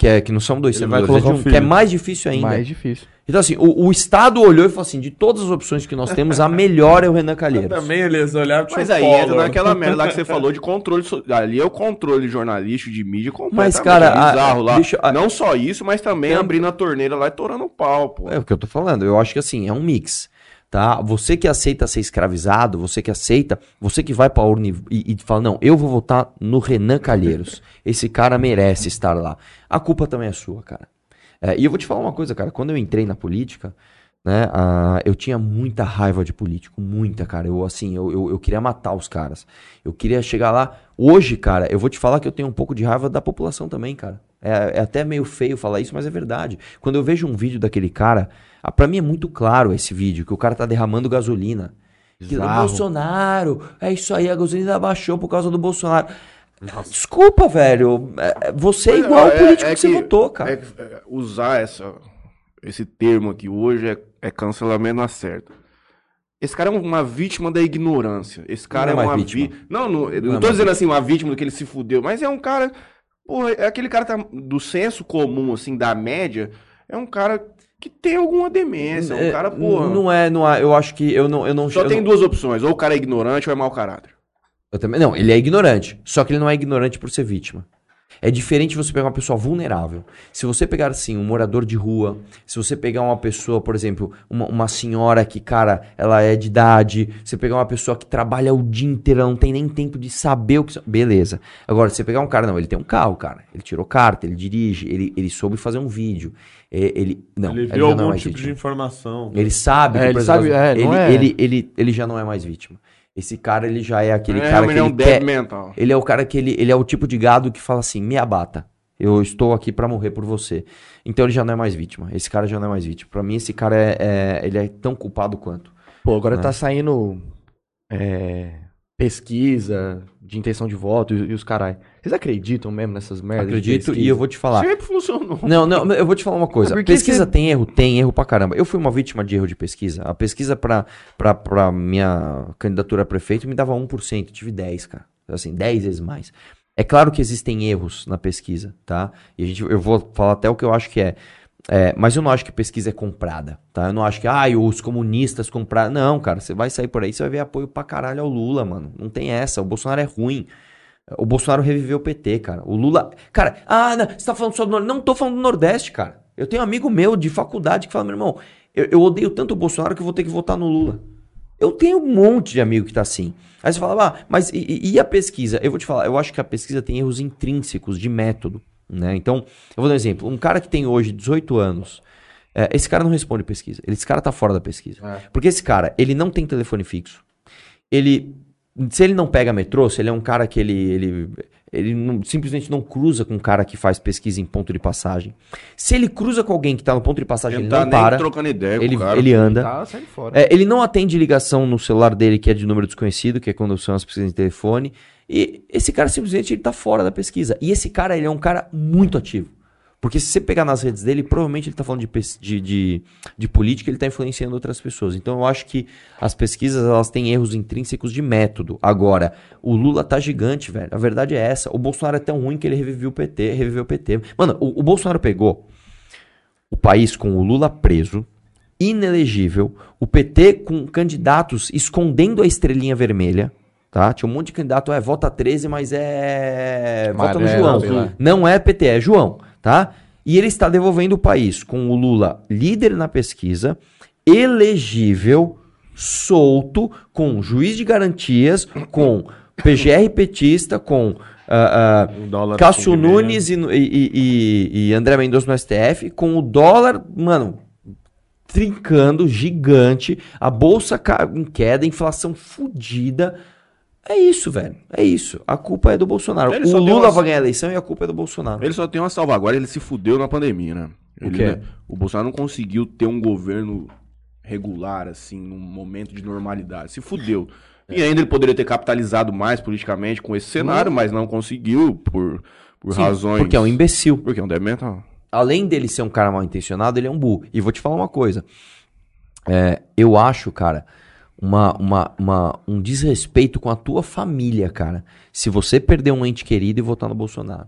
Que, é, que não são dois Ele vai senadores, é de colocar um, o que é filho. mais difícil ainda. Mais difícil. Então assim, o, o Estado olhou e falou assim, de todas as opções que nós temos, a melhor é o Renan Calheiros. Também eles olharam Mas aí entra naquela merda lá que você falou de controle. so- Ali é o controle jornalístico de mídia completamente Mas, cara, a- bizarro lá. deixa- a- Não só isso, mas também Tem- abrindo a torneira lá e torando o pau, pô. É o que eu tô falando. Eu acho que assim, é um mix. Tá? Você que aceita ser escravizado, você que aceita, você que vai pra urna e, e- fala, não, eu vou votar no Renan Calheiros. Esse cara merece estar lá. A culpa também é sua, cara. É, e eu vou te falar uma coisa, cara. Quando eu entrei na política, né, ah, eu tinha muita raiva de político, muita, cara. Eu, assim, eu, eu, eu queria matar os caras. Eu queria chegar lá. Hoje, cara, eu vou te falar que eu tenho um pouco de raiva da população também, cara. É, é até meio feio falar isso, mas é verdade. Quando eu vejo um vídeo daquele cara, ah, pra mim é muito claro esse vídeo, que o cara tá derramando gasolina. Que, Bizarro. Bolsonaro, é isso aí, a gasolina baixou por causa do Bolsonaro. Desculpa, velho. é- é- Você é Mas, igual ó, o político que, você votou, é- cara. é- usar essa, esse termo aqui hoje é, é cancelamento na certa. Esse cara é uma vítima da ignorância. Esse cara Não é é, uma vítima. vítima. Não, não, Não não é tô dizendo assim, uma vítima do que ele se fudeu, mas é um cara. Porra, é aquele cara tá, do senso comum, assim, da média. É um cara que tem alguma demência. É um cara, porra. Não é, não é, eu acho que eu não, eu não Só eu tem não- duas opções: ou o cara é ignorante ou é mau caráter. Eu também, não, ele é ignorante. Só que ele não é ignorante por ser vítima. É diferente você pegar uma pessoa vulnerável. Se você pegar, assim, um morador de rua, se você pegar uma pessoa, por exemplo, uma, uma senhora que, cara, ela é de idade, você pegar uma pessoa que trabalha o dia inteiro, ela não tem nem tempo de saber o que. Beleza. Agora, se você pegar um cara, não, ele tem um carro, cara. Ele tirou carta, ele dirige, ele, ele soube fazer um vídeo. É, Ele. Não, Ele viu não é algum mais tipo de vítima. informação. Ele sabe É, que, ele por sabe- é, ele, é- ele, ele, ele já não é mais vítima. Esse cara, ele já é aquele é, cara que ele é um ele quer... mental. Ele é o cara que ele, ele é o tipo de gado que fala assim, me abata. Eu estou aqui pra morrer por você. Então ele já não é mais vítima. Esse cara já não é mais vítima. Pra mim, esse cara é, é- ele é tão culpado quanto. Pô, agora Né? tá saindo é, pesquisa de intenção de voto e, e os carai. Vocês acreditam mesmo nessas merdas? Acredito e eu vou te falar. Sempre funcionou. Não, não, eu vou te falar uma coisa. Porque pesquisa você- tem erro? Tem erro pra caramba. Eu fui uma vítima de erro de pesquisa. A pesquisa pra, pra, pra minha candidatura a prefeito me dava 1%. Eu tive 10, cara. Assim, 10 vezes mais. É claro que existem erros na pesquisa, tá? E a gente, eu vou falar até o que eu acho que é. É, mas eu não acho que pesquisa é comprada, tá? Eu não acho que, ah, os comunistas compraram. Não, cara, você vai sair por aí, você vai ver apoio pra caralho ao Lula, mano. Não tem essa. O Bolsonaro é ruim. O Bolsonaro reviveu o PT, cara. O Lula. Cara, ah, não, você tá falando só do Nordeste. Não tô falando do Nordeste, cara. Eu tenho um amigo meu de faculdade que fala, meu irmão, eu, eu odeio tanto o Bolsonaro que eu vou ter que votar no Lula. Eu tenho um monte de amigo que tá assim. Aí você fala, ah, mas e- e, e a pesquisa? Eu vou te falar, eu acho que a pesquisa tem erros intrínsecos de método, né? Então, eu vou dar um exemplo. Um cara que tem hoje 18 anos, é, esse cara não responde pesquisa. Esse cara tá fora da pesquisa. Porque esse cara, ele não tem telefone fixo. Ele, se ele não pega metrô, se ele é um cara que ele, ele, ele não- simplesmente não cruza com um cara que faz pesquisa em ponto de passagem. Se ele cruza com alguém que tá no ponto de passagem, Ele ele tá não para. trocando ideia Ele, o cara. ele anda. Tá. É, ele não atende ligação no celular dele, que é de número desconhecido, que é quando são as pesquisas de telefone. E esse cara simplesmente ele tá fora da pesquisa. E esse cara, ele é um cara muito ativo. Porque se você pegar nas redes dele, provavelmente ele tá falando de, de, de, de política, ele tá influenciando outras pessoas. Então eu acho que as pesquisas, elas têm erros intrínsecos de método. Agora, o Lula tá gigante, velho. A verdade é essa. O Bolsonaro é tão ruim que ele reviveu o PT, reviveu o PT. Mano, o, o Bolsonaro pegou o país com o Lula preso, inelegível, o PT com candidatos escondendo a estrelinha vermelha, tá? Tinha um monte de candidato, é, vota 13, mas é... vota no Amarelo, João. Não é PT, é João, tá? E ele está devolvendo o país com o Lula líder na pesquisa, elegível, solto, com juiz de garantias, com PGR petista, com O dólar Cássio. Nunes e, e- e- e André Mendonça no STF, com o dólar, mano, trincando, gigante, a bolsa em queda, inflação fudida. É isso, velho. É isso. A culpa é do Bolsonaro. Ele o Lula umas- vai ganhar a eleição e a culpa é do Bolsonaro. Ele só tem uma salvaguarda, ele se fudeu na pandemia, né? O Ele, quê? né, o Bolsonaro não conseguiu ter um governo regular, assim, num momento de normalidade. Se fudeu. E ainda ele poderia ter capitalizado mais politicamente com esse cenário, mas não conseguiu por, por Sim, razões. Porque é um imbecil. Porque é um débil mental. além dele ser um cara mal intencionado, ele é um burro. E vou te falar uma coisa. É, eu acho, cara, uma, uma, uma- um desrespeito com a tua família, cara. Se você perder um ente querido e votar no Bolsonaro.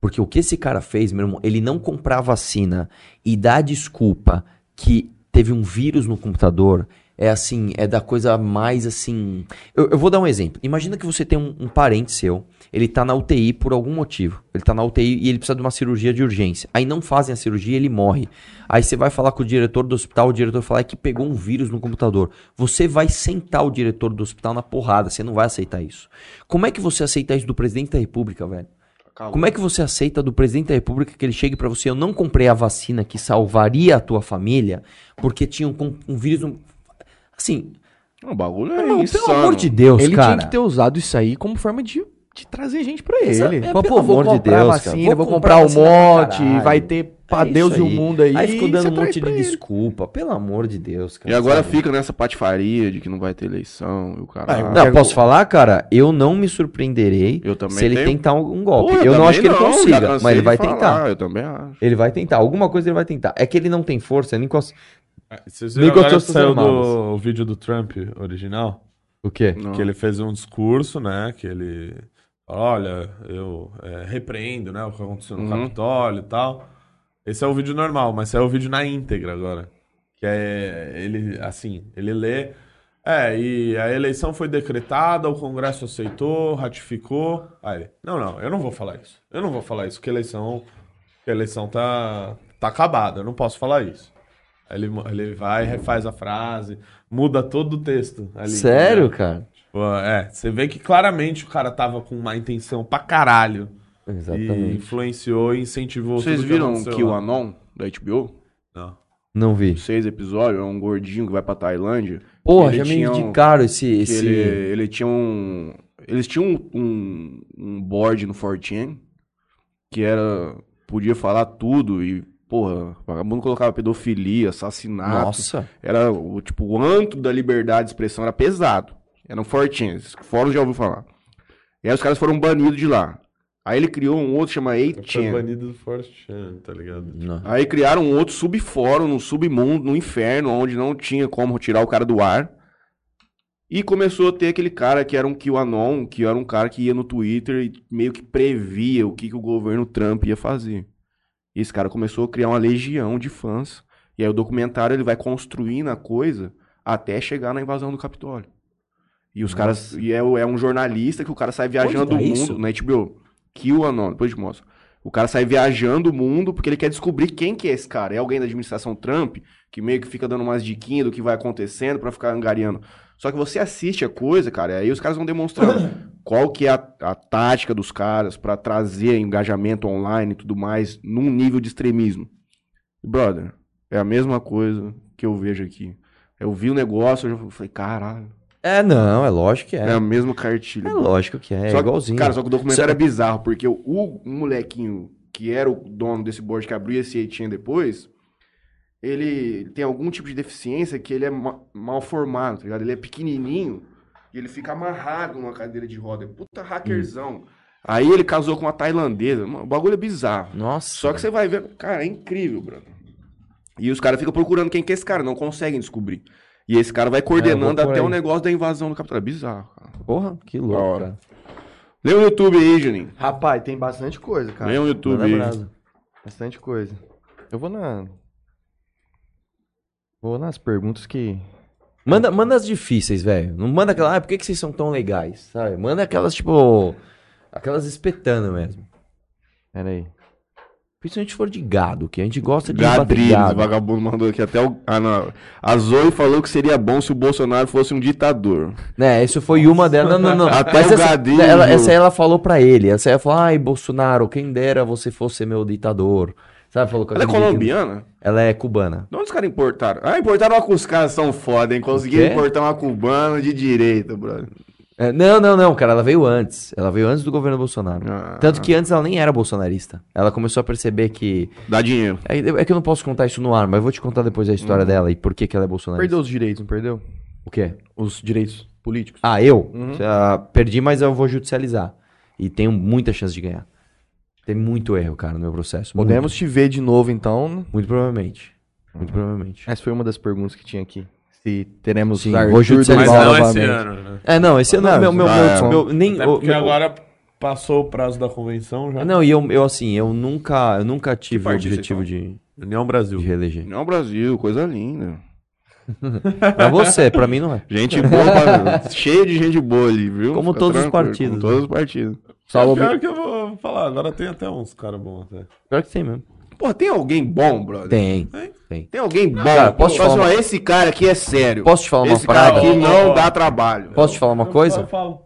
Porque o que esse cara fez, meu irmão, ele não comprar vacina e dar desculpa que teve um vírus no computador. É assim, é da coisa mais assim. Eu, eu vou dar um exemplo. Imagina que você tem um, um parente seu, ele tá na UTI por algum motivo. Ele tá na UTI e ele precisa de uma cirurgia de urgência. Aí não fazem a cirurgia e ele morre. Aí você vai falar com o diretor do hospital, o diretor fala "É que pegou um vírus no computador. Você vai sentar o diretor do hospital na porrada, você não vai aceitar isso. Como é que você aceita isso do presidente da república, velho? Como é que você aceita do presidente da república que ele chegue pra você, eu não comprei a vacina que salvaria a tua família, porque tinha um, um vírus... no-" Assim, O bagulho é Irmão, insano. pelo amor de Deus, ele cara. tinha que ter usado isso aí como forma de, de trazer gente pra ele. É, pelo pô, vou amor de comprar Deus, vacina, cara. vou, Vou comprar, comprar um monte, caralho. vai ter pra É Deus e o mundo aí. Aí ficou dando um traz monte de ele. desculpa, pelo amor de Deus, cara. E agora sabe? fica nessa patifaria de que não vai ter eleição e o cara. Ah, Não, posso falar, cara? Eu não me surpreenderei Eu também se ele tenho- tentar um golpe. Porra, eu não também acho que ele não, já consiga, mas ele vai falar, tentar. Eu também acho. Ele vai tentar. Alguma coisa ele vai tentar. É que ele não tem força, nem cons... É, Vocês viram agora que suas saiu do o vídeo do Trump original? O quê? Não. Que ele fez um discurso, né? Que ele fala, olha, eu é, repreendo, né? O que aconteceu no Uhum. Capitólio e tal. Esse é o vídeo normal, mas é o vídeo na íntegra agora. Que é ele, assim, ele lê. É, e a eleição foi decretada, o Congresso aceitou, ratificou. Aí ele, não, não, eu não vou falar isso. Eu não vou falar isso, porque a eleição, que a eleição tá, tá acabada, eu não posso falar isso. Aí ele, ele vai, refaz a frase, muda todo o texto. Ali, Sério, entendeu? cara? Pô, É, você vê que claramente o cara tava com uma intenção pra caralho. E Exatamente. influenciou e incentivou Vocês viram que o. Anon da HBO? Não. Não vi. Seis episódios, é um gordinho que vai pra Tailândia. Porra, já me um- indicaram esse. esse... Ele, ele tinha um. Eles tinham um, um, um board no 4chan que era. Podia falar tudo e, porra, o vagabundo colocava pedofilia, assassinato. Nossa. Era o tipo, o antro da liberdade de expressão era pesado. Era um 4chan, esse fórum já ouviu falar. E aí os caras foram banidos de lá. Aí ele criou um outro chama Foi 8chan. banido do Force Chan, tá ligado? Não. Aí criaram um outro subfórum no submundo, no inferno, onde não tinha como tirar o cara do ar. E começou a ter aquele cara que era um QAnon, que era um cara que ia no Twitter e meio que previa o que, que o governo Trump ia fazer. E esse cara começou a criar uma legião de fãs. E aí o documentário ele vai construindo a coisa até chegar na invasão do Capitólio. E os caras. E é, é um jornalista que o cara sai viajando tá o mundo isso? na HBO. QAnon, depois eu te mostro. O cara sai viajando o mundo porque ele quer descobrir quem que é esse cara. É alguém da administração Trump que meio que fica dando umas diquinhas do que vai acontecendo pra ficar angariando. Só que você assiste a coisa, cara, e aí os caras vão demonstrando qual que é a, a tática dos caras pra trazer engajamento online e tudo mais num nível de extremismo. Brother, é a mesma coisa que eu vejo aqui. Eu vi o negócio, eu já falei, caralho, É, não, é lógico que é, é. a mesma cartilha. É bro. lógico que é, é Só que- igualzinho. Cara, só que o documentário Só- é bizarro, porque o, o molequinho que era o dono desse board que abriu esse ATM depois, ele tem algum tipo de deficiência que ele é ma- mal formado, tá ligado? Ele é pequenininho e ele fica amarrado numa cadeira de roda. Puta hackerzão. Aí ele casou com uma tailandesa. Mano, O bagulho é bizarro. Nossa. Só que você vai ver, cara, é incrível, brother. E os caras ficam procurando quem que é esse cara, não conseguem descobrir. E esse cara vai coordenando É, até o negócio da invasão do Capitólio. É bizarro, cara. Porra, que louco, cara. Lê o YouTube aí, Juninho. Rapaz, tem bastante coisa, cara. Lê o YouTube aí. Bastante coisa. Eu vou na. Vou nas perguntas que. Manda, manda as difíceis, velho. Não manda aquela, ah, por que, que vocês são tão legais? Sabe? Manda aquelas, tipo. Aquelas espetando mesmo. Pera aí. Principalmente se for de gado, que a gente gosta de o gado. vagabundo mandou aqui até o. Ah, não. A Zoe falou que seria bom se o Bolsonaro fosse um ditador. Né, isso foi uma delas. Não, não, não. Até Mas o essa, Gadriles, ela, essa aí ela falou pra ele. Essa aí ela falou, ai, Bolsonaro, quem dera você fosse meu ditador. Sabe? Falou com Ela é colombiana? Ela é cubana. De onde os caras importaram? Ah, importaram uma com os caras são foda, hein? Conseguiram importar uma cubana de direita, brother. É, não, não, não, cara, ela veio antes. Ela veio antes do governo Bolsonaro. Ah. Tanto que antes ela nem era bolsonarista. Ela começou a perceber que. Dá dinheiro. É, é que eu não posso contar isso no ar, mas eu vou te contar depois a história Uhum. dela e por que, que ela é bolsonarista. Perdeu os direitos, não perdeu? O quê? Os direitos políticos. Ah, eu? Uhum. Ah, perdi, mas eu vou judicializar. E tenho muita chance de ganhar. Tem muito erro, cara, no meu processo. Muito. Podemos te ver de novo, então. Muito provavelmente. Muito provavelmente. Essa foi uma das perguntas que tinha aqui. Se teremos Sim, Arthur judicializar. Mas não esse ano, né? É, não, esse ano Não, meu, meu, ah, meu, é. meu- nem Até o- porque meu- agora passou o prazo da convenção já. Não, e eu, eu assim, eu nunca, eu nunca tive o objetivo de, União Brasil. de reeleger. Não, Brasil, coisa linda. Pra você, pra mim não é. Gente boa, pra- cheio de gente boa ali, viu? Como Fica todos os partidos, Como todos os partidos. Salve, é pior que eu vou falar, agora tem até uns caras bons até. Pior que tem mesmo. Pô, tem alguém bom, brother? Tem, Hein? tem. Tem alguém bom? Cara, posso falar assim, uma- ó, esse cara aqui é sério. Posso te falar uma esse cara parada? aqui não Ó, ó. dá trabalho. Posso te falar uma coisa? Eu falo.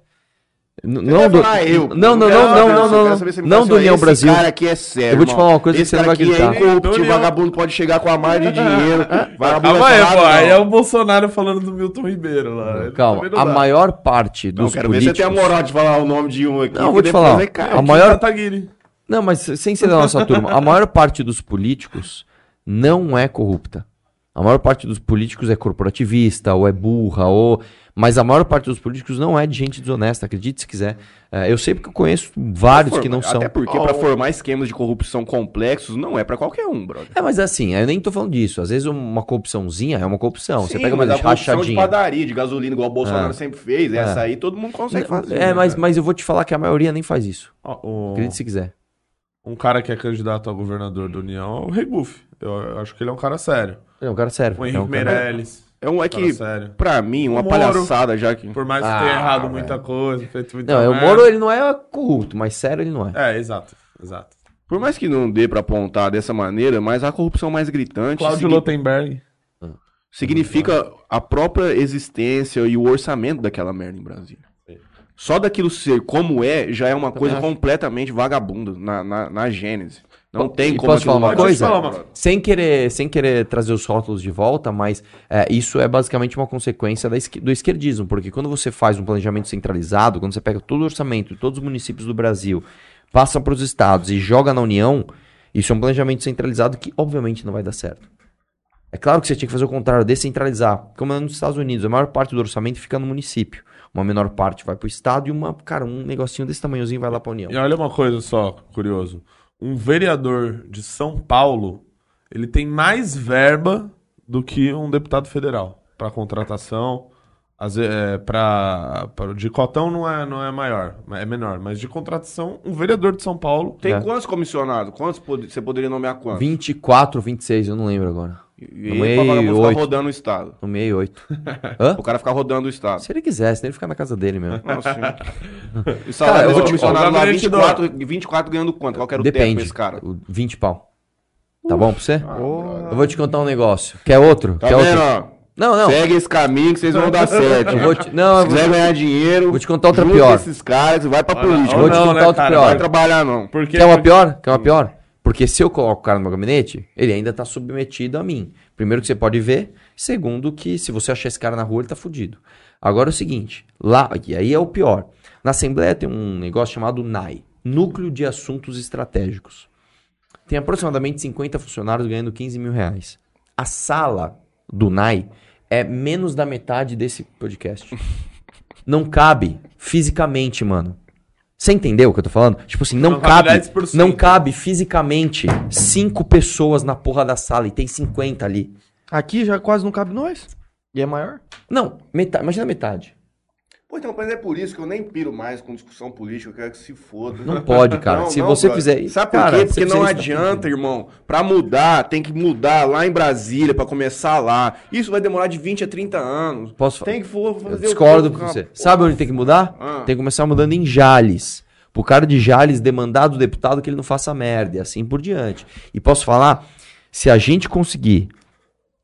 Não do, falar eu. não, não, não, não, não, não, não fala do União esse Brasil. cara aqui é sério, Eu vou te falar uma coisa que esse você não vai aqui acreditar. é União- vagabundo pode chegar com a mais de dinheiro. Vagabundo Calma vai aí, pô. não. Aí é o Bolsonaro falando do Milton Ribeiro lá. Calma, não a dá. maior parte Não, dos quero ver se você políticos... tem a moral de falar o nome de um aqui. Não, vou te falar. cair. A maior-. Não, mas sem ser da nossa turma, a maior parte dos políticos não é corrupta. A maior parte dos políticos é corporativista, ou é burra, ou. Mas a maior parte dos políticos não é de gente desonesta, acredite se quiser. É, eu sei porque eu conheço vários que não Até são. porque pra formar esquemas de corrupção complexos não é pra qualquer um, brother. É, mas assim, eu nem tô falando disso. Às vezes uma corrupçãozinha é uma corrupção. Você Sim, pega uma mas a corrupção de rachadinha. padaria, de gasolina, igual o Bolsonaro Ah. sempre fez, essa É. aí todo mundo consegue fazer. É, né, mas, cara? mas eu vou te falar que a maioria nem faz isso. Ó, o- Acredite se quiser. Um cara que é candidato a governador da União é o Rei Buff. Eu, eu acho que ele é um cara sério. É um cara sério. O é Henrique um cara... Meirelles. É um é que, sério. pra mim, uma O Moro. palhaçada já que... Por mais que Ah, tenha errado velho. muita coisa, feito muita Não, o merda. Moro ele não é corrupto, mas sério ele não é. É, exato, exato. Por mais que não dê pra apontar dessa maneira, mas a corrupção mais gritante Cláudio signi- Lotenberg. significa a própria existência e o orçamento daquela merda em Brasília. Só daquilo ser como é, já é uma coisa acho. completamente vagabunda na, na, na gênese. Não tem E como posso falar uma coisa? Falar, mano. Sem querer, sem querer trazer os rótulos de volta, mas é, isso é basicamente uma consequência da do esquerdismo, porque quando você faz um planejamento centralizado, quando você pega todo o orçamento de todos os municípios do Brasil, passa para os estados e joga na União, isso é um planejamento centralizado que obviamente não vai dar certo. É claro que você tinha que fazer o contrário, descentralizar. Como é nos Estados Unidos, a maior parte do orçamento fica no município. Uma menor parte vai para o estado e uma, cara, um negocinho desse tamanhozinho vai lá para a União. E olha uma coisa só, curioso. Um vereador de São Paulo, ele tem mais verba do que um deputado federal para contratação. É, pra, pra- de cotão não é, não é maior, é menor. Mas de contratação, um vereador de São Paulo. Tem É. quantos comissionados? Quantos pod- você poderia nomear quantos? 24, 26, eu não lembro agora. E No meio, pra ficar oito. rodando o Estado. No meio 8. Hã? O cara ficar rodando o Estado. Se ele quisesse, ele ficar na casa dele mesmo. Não, sim. E Cara, eu salário vou desse te- comissionado o lá, gabinete do- 24, 24 ganhando quanto? Qual que era o Depende. pra esse cara? O 20 pau. Tá bom pra você? Ah, Eu vou te contar um negócio. Quer outro? Tá Quer vendo, outro? Não, não. Segue esse caminho que vocês vão dar certo. Eu vou te... Não, Se eu vou... quiser ganhar dinheiro, Vou te contar outra junta pior. esses caras e vai pra Ou política. Vou te não, contar né, outra cara? pior. Não vai trabalhar, não. Porque Quer uma pior? Quer uma pior? Porque se eu coloco o cara no meu gabinete, ele ainda tá submetido a mim. Primeiro que você pode ver, segundo que se você achar esse cara na rua, ele tá fudido. Agora é o seguinte, lá, e aí é o pior. Na Assembleia tem um negócio chamado NAI, Núcleo de Assuntos Estratégicos. Tem aproximadamente 50 funcionários ganhando 15 mil reais. A sala do NAI é menos da metade desse podcast. Não cabe fisicamente, mano. Você entendeu o que eu tô falando? Tipo assim, não, cabe, cabe 10%. não cabe fisicamente cinco pessoas na porra da sala e tem 50 ali. Aqui já quase não cabe nós. E é maior. Não, metade, imagina metade. Pô, então, mas é por isso que eu nem piro mais com discussão política, eu quero que se foda. Não pode, cara. Não, Se não, você brother. fizer isso. Sabe por cara, quê? Porque não tá adianta, irmão. Pra mudar, tem que mudar lá em Brasília, pra começar lá. Isso vai demorar de 20 a 30 anos. Posso Tem que for fazer Eu discordo com você. Sabe onde tem que mudar? Ah. Tem que começar mudando em Jales. Pro cara de Jales demandar do deputado que ele não faça merda e assim por diante. E posso falar, se a gente conseguir.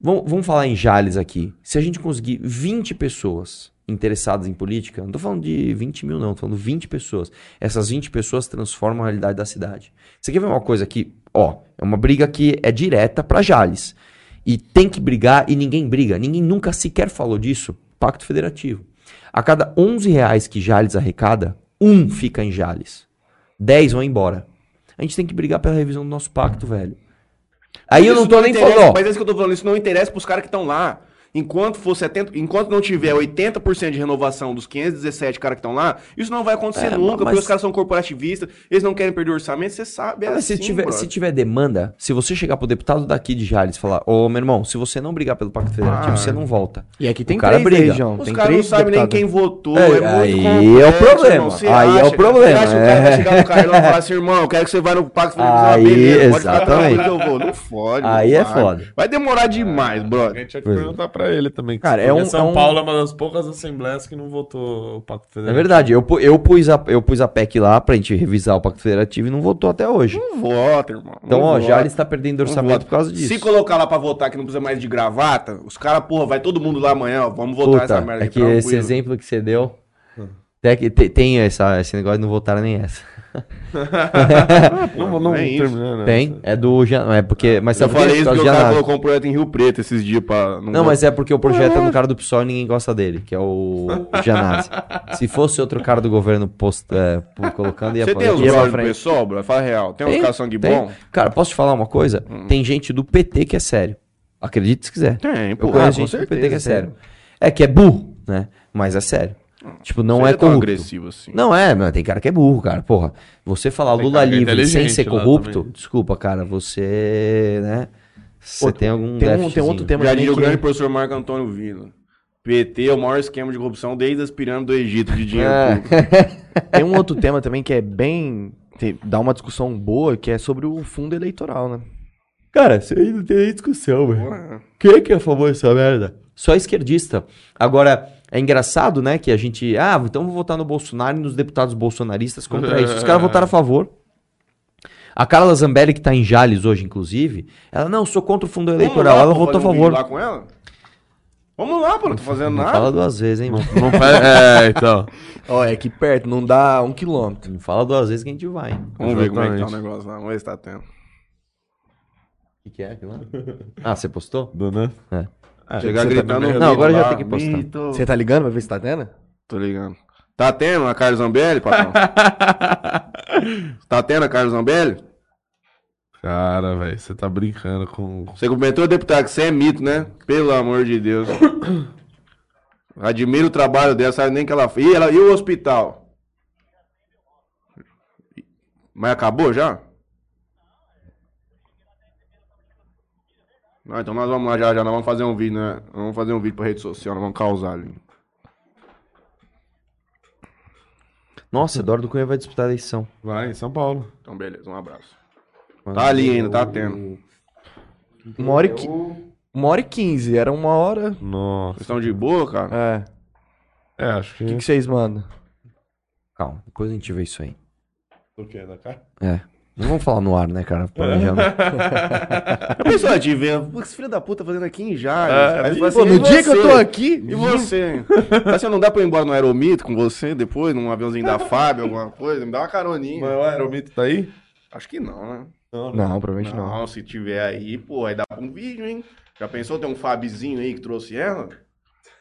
Vamos, vamos falar em Jales aqui. Se a gente conseguir 20 pessoas interessadas em política, não tô falando de 20 mil, não, tô falando 20 pessoas. Essas 20 pessoas transformam a realidade da cidade. Você quer ver uma coisa aqui? Ó, é uma briga que é direta pra Jales. E tem que brigar e ninguém briga. Ninguém nunca sequer falou disso. Pacto Federativo. A cada 11 reais que Jales arrecada, um fica em Jales. 10 vão embora. A gente tem que brigar pela revisão do nosso pacto, velho. Aí eu Isso não tô nem interessa, falando, ó. Mas é isso que eu tô falando, isso não interessa pros caras que estão lá. Enquanto for 70, enquanto não tiver 80% de renovação dos 517 caras que estão lá, isso não vai acontecer É, nunca, mas- porque os caras são corporativistas, eles não querem perder orçamento, você sabe, é Mas se, assim, tiver, brother. se tiver demanda, se você chegar pro deputado daqui de Jales e falar, ô meu irmão, se você não brigar pelo Pacto Federativo, Ah. você não volta. E aqui tem O cara três briga. região. Os caras não sabem nem quem votou, É, é, muito aí é o problema, irmão. Aí é o acha- problema, Você acha que o cara vai é. chegar no cara e vai falar assim, irmão, eu quero que você vá no Pacto Federativo, Aí, beleza, pode falar exatamente. que eu vou. Não fode, Aí não é vai. foda. Vai demorar demais, A brother. gente ia te é. perguntar pra ele também. Cara, é um- São é um- Paulo é uma das poucas assembleias que não votou o Pacto É Federativo. verdade, eu, eu, pus a, eu pus a PEC lá pra gente revisar o Pacto Federativo e não votou até hoje. Não vota, irmão. Então, não ó, vota. Jales tá perdendo Não orçamento por causa disso. Se colocar lá pra votar que não precisa mais de gravata, os caras, porra, vai todo mundo lá amanhã, ó, vamos votar essa Puta, merda. é aqui, que esse tranquilo. exemplo que você deu. Tem, que- tem- tem essa, esse negócio de não votar nem essa. Não, não É isso. terminando. Tem, é do. É porque, mas Eu falei isso Por porque o cara colocou um projeto em Rio Preto esses dias pra... Não, mas é porque o projeto é no cara do PSOL e ninguém gosta dele, que é o Janazzi. Se fosse outro cara do governo post, é, colocando, ia Você pra- tem os do pessoal, bro? Fala real. Tem uns Tem, caras sangue tem. bom? Cara, posso te falar uma coisa? Tem gente do PT que é sério. Acredite se quiser. Tem, Eu pô. conheço com gente do certeza, PT que é é sério. É que é burro, né? Mas é sério. Tipo, não Seja é tão corrupto. agressivo assim. Não é, não, tem cara que é burro, cara. Porra, você falar Tem Lula é livre sem ser corrupto, desculpa, cara, você, né? Você Outro- tem algum tem um- tem outro tema Já diria o grande professor Marco Antônio Vila. PT é o maior esquema de corrupção desde as pirâmides do Egito de dinheiro É. público. Tem um outro tema também que é bem. tem- dá uma discussão boa, que é sobre o fundo eleitoral, né? Cara, isso aí não tem nem discussão, velho. Quem que é a favor dessa merda? Só esquerdista. Agora, é engraçado, né, que a gente... Ah, então vou votar no Bolsonaro e nos deputados bolsonaristas contra isso. Os caras votaram a favor. A Carla Zambelli, que tá em Jales hoje, inclusive, ela, não, sou contra o fundo eleitoral. Vamos lá, ela pô, votou a um favor. lá com ela? Vamos lá, pô, não tô fazendo Não nada. fala duas vezes, hein, mano. Não faz- É, então. Ó, é aqui perto, não dá um quilômetro. Não fala duas vezes que a gente vai. Vamos ver como é que tá o negócio lá, vamos ver se tá tendo. que, que é aquilo lá? Ah, você postou? Dona? É. É, Chegar você gritando. também- Não, agora já tem que postar. "Mito". Você tá ligando pra ver se tá tendo? Tô ligando. Tá tendo a Carlos Zambelli, patrão? tá tendo a Carlos Zambelli? Cara, velho, você tá brincando com. Você cumprimentou, deputado, que você é mito, né? Pelo amor de Deus. Admiro o trabalho dela, sabe nem que ela fez. E, ela, e o hospital? Mas acabou já? Não, então nós vamos lá já, já. Nós vamos fazer um vídeo, né? Nós Vamos fazer um vídeo pra rede social, nós vamos causar ali. Nossa, Eduardo Cunha vai disputar a eleição. Vai, em São Paulo. Então, beleza, um abraço. Tá ali ainda, tá tendo. Uma hora e, qui... uma hora e quinze, era uma hora. Nossa. Vocês estão de boa, cara? É. É, acho que. O que, que vocês mandam? Calma, depois a gente vê isso aí. O quê? Da cara? É. Não vamos falar no ar, né, cara? Planejando. A pessoa te vê, pô, esse filho da puta fazendo aqui em Jales. É, Aí você pô, fala assim, no "E dia que eu tô você? aqui. E você? Mas você não dá pra ir embora no aeromito com você depois, num aviãozinho da Fábio, alguma coisa? Me dá uma caroninha. Mas o Aeromito tá aí? Acho que não, né? Não, provavelmente não. Não, se tiver aí, pô, aí dá pra um vídeo, hein? Já pensou ter um Fabizinho aí que trouxe ela?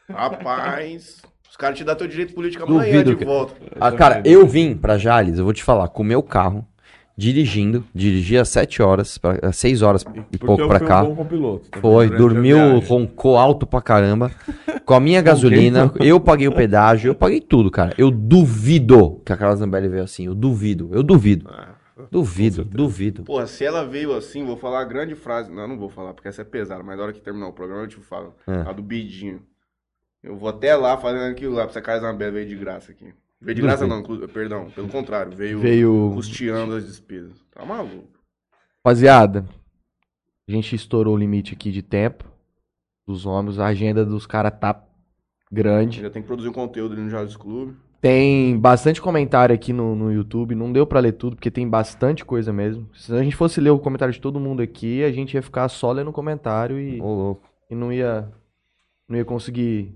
Rapaz, os caras te dão teu direito político amanhã Duvido de que- volta. Ah, cara, eu vim pra Jales, eu vou te falar, com o meu carro, dirigindo, dirigi às 7 horas, pra, às 6 horas e pouco fui cá. Um bom também, Foi, dormiu, roncou alto pra caramba. Com a minha gasolina, eu paguei o pedágio, eu paguei tudo, cara. Eu duvido que a Carla Zambelli veio assim. Eu duvido, eu duvido. Duvido, duvido. Porra, se ela veio assim, vou falar a grande frase. Não, não vou falar, porque essa é pesada, mas na hora que terminar o programa eu te falo. É. A do Bidinho. Eu vou até lá fazendo aquilo lá, pra essa casa Zambelli veio de graça aqui. Veio de graça não, perdão, pelo contrário, veio, Veio. custeando as despesas. Tá maluco? Rapaziada, a gente estourou o limite aqui de tempo dos homens. A agenda dos caras tá grande. Já tem que produzir um conteúdo ali no Jales Clube. Tem bastante comentário aqui no, no YouTube. Não deu pra ler tudo, porque tem bastante coisa mesmo. Se a gente fosse ler o comentário de todo mundo aqui, a gente ia ficar só lendo comentário e, Ô, louco. e não ia não ia conseguir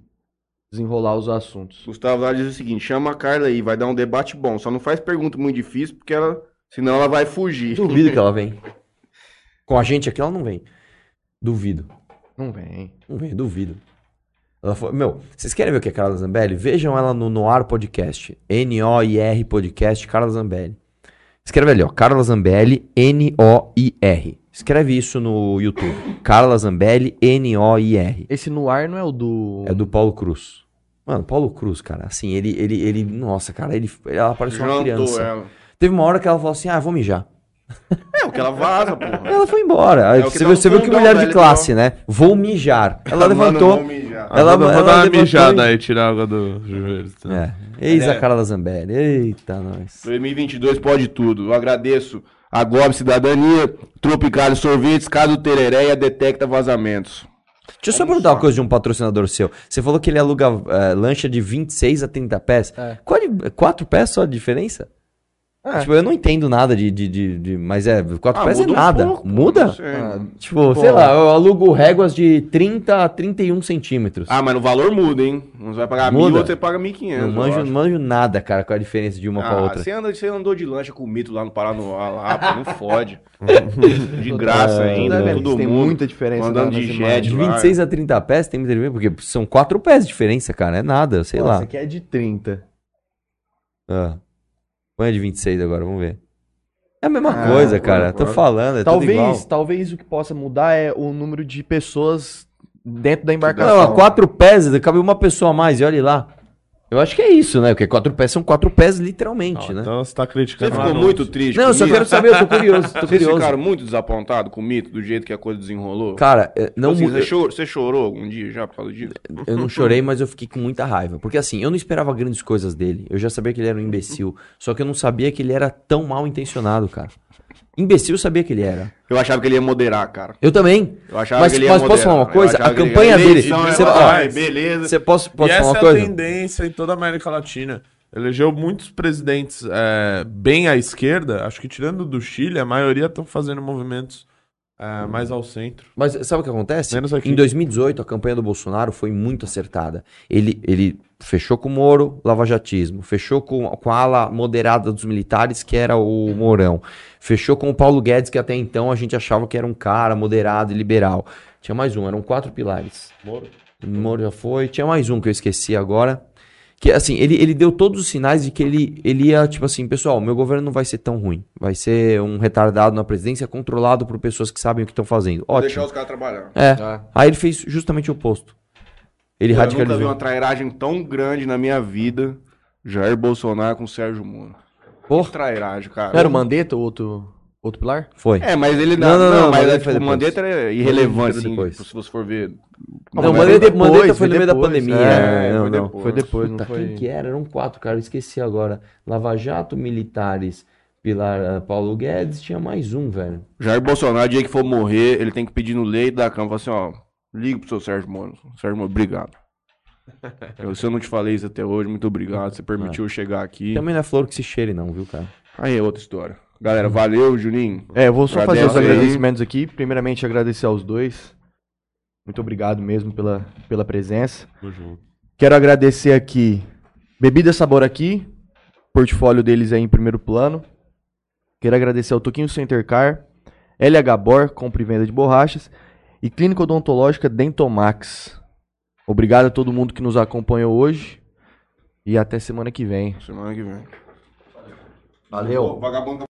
desenrolar os assuntos. Gustavo lá diz o seguinte: chama a Carla aí, vai dar um debate bom. Só não faz pergunta muito difícil, porque ela. Senão ela vai fugir. Duvido que ela vem. Com a gente aqui ela não vem. Duvido. Não vem. Não vem, duvido. Ela foi, meu, vocês querem ver o que é Carla Zambelli? Vejam ela no Noir Podcast. N-O-I-R Podcast, Carla Zambelli. Escreve ali, ó. Carla Zambelli, N-O-I-R. Escreve isso no YouTube. Carla Zambelli, N-O-I-R. Esse no ar não é o do. É do Paulo Cruz. Mano, Paulo Cruz, cara, assim, ele, ele, ele, nossa, cara, ele, ela parece uma Jantou criança. ela. Teve uma hora que ela falou assim, ah, vou mijar. É, o que ela vaza, porra. Ela foi embora. É o que você tá viu, no você viu que fundão, mulher de velho, classe, né? Vou mijar. Ela levantou. Mano, não mijar. Ela- Ela, vou ela dar uma levantou mijada e- aí, tirar a água do chuveiro. tá? É. Eis a cara da Zambelli. Eita, nós. 2022 pode tudo. Eu agradeço a Gob Cidadania, Tropical Sorvetes, Casa do Tereré e a Detecta Vazamentos. Deixa eu só perguntar uma coisa de um patrocinador seu. Você falou que ele aluga eh, lancha de 26 a 30 pés. É. Qual de, quatro pés só a diferença? É. Tipo, eu não entendo nada de. de, de, de- mas é, quatro Ah, pés é muda um nada. pouco, muda? Ah, Tipo, Pô. sei lá, eu alugo réguas de 30 a 31 centímetros. Ah, mas no valor muda, hein? Uns vai pagar Muda. mil, outro você paga mil e quinhentos. não manjo, não manjo nada, cara, com a diferença de uma pra Ah, outra. você, anda, você andou de lancha com o mito lá no Paranoá, lá, pô, não fode. De graça É, ainda, vendo? todo Tem mundo. muita diferença Andando de nas jet. De lá. 26 a 30 pés tem muita diferença, porque são quatro pés de diferença, cara. É nada, sei Pô, lá. Essa aqui é de 30. Ah. A de 26 agora, vamos ver. É a mesma Ah, coisa, agora, cara. Tô agora. falando, é tudo Talvez, igual. talvez o que possa mudar é o número de pessoas dentro da Não, embarcação. a quatro pés, cabe uma pessoa a mais, e olha lá. Eu acho que é isso, né? Porque quatro pés são quatro pés literalmente, Não, né? Então você tá Você criticando. ficou o anúncio. muito triste Não, com eu só quero saber, eu tô curioso, tô Vocês curioso. ficaram muito desapontados com o mito, do jeito que a coisa desenrolou? Cara, é, não, Assim, mu- você, chorou, você chorou algum dia já por causa disso? eu não chorei, mas eu fiquei com muita raiva. Porque assim, eu não esperava grandes coisas dele. Eu já sabia que ele era um imbecil. Só que eu não sabia que ele era tão mal intencionado, cara. Imbecil eu sabia que ele era. Eu achava que ele ia moderar, cara. Eu também. Eu achava Mas- que ele ia mas posso falar uma coisa? A que ele- campanha dele- Eleição é- você- vai, ó, beleza. Você posso, posso e falar essa uma é coisa? a tendência em toda a América Latina. Elegeu muitos presidentes é, bem à esquerda. Acho que tirando do Chile, a maioria estão fazendo movimentos é, mais ao centro. Mas sabe o que acontece? Menos aqui. Em 2018, a campanha do Bolsonaro foi muito acertada. Ele, ele fechou com o Moro, lavajatismo. Fechou com, com a ala moderada dos militares, que era o Mourão. Fechou com o Paulo Guedes, que até então a gente achava que era um cara moderado e liberal. Tinha mais um, eram quatro pilares. Moro. Moro já foi. Tinha mais um que eu esqueci agora. Que assim, ele, ele deu todos os sinais de que ele, ele ia, tipo assim, pessoal, meu governo não vai ser tão ruim. Vai ser um retardado na presidência, controlado por pessoas que sabem o que estão fazendo. Deixar Ótimo. os caras trabalhar. É. Ah. Aí ele fez justamente o oposto. Ele Eu nunca vi radicalizou. uma trairagem tão grande na minha vida. Jair Bolsonaro com Sérgio Moro. Porra. Trairagem, cara. Não era o Mandetta, o outro, outro pilar? Foi. É, mas ele Não, não, não, mas Mandetta é, foi tipo, o. Mandetta é irrelevante, assim, depois. se você for ver. Não, Não, o mas Mandetta, depois, Mandetta foi no meio da pandemia. é, não, foi não. depois. Foi depois, não Puta, foi... quem que era? Eram quatro, cara. Eu esqueci agora. Lava Jato, militares, Pilar ah, Paulo Guedes, tinha mais um, velho. Jair Bolsonaro, dia que for morrer, ele tem que pedir no leito da cama, assim, ó, liga pro seu Sérgio Moro. Sérgio Moro, obrigado. Eu, se eu não te falei isso até hoje, muito obrigado. Você permitiu eu chegar aqui. Também não é flor que se cheire, não, viu, cara? Aí é outra história. Galera, valeu, Juninho. É, eu vou só fazer os Agradece aí. agradecimentos aqui. Primeiramente, agradecer aos dois. Muito obrigado mesmo pela, pela presença. Quero agradecer aqui Bebida Sabor aqui, portfólio deles aí em primeiro plano. Quero agradecer ao Toquinho Center Car, LH Bor, compra e venda de borrachas, e Clínica Odontológica Dentomax. Obrigado a todo mundo que nos acompanhou hoje e até semana que vem. Semana que vem. Valeu. Vagabundo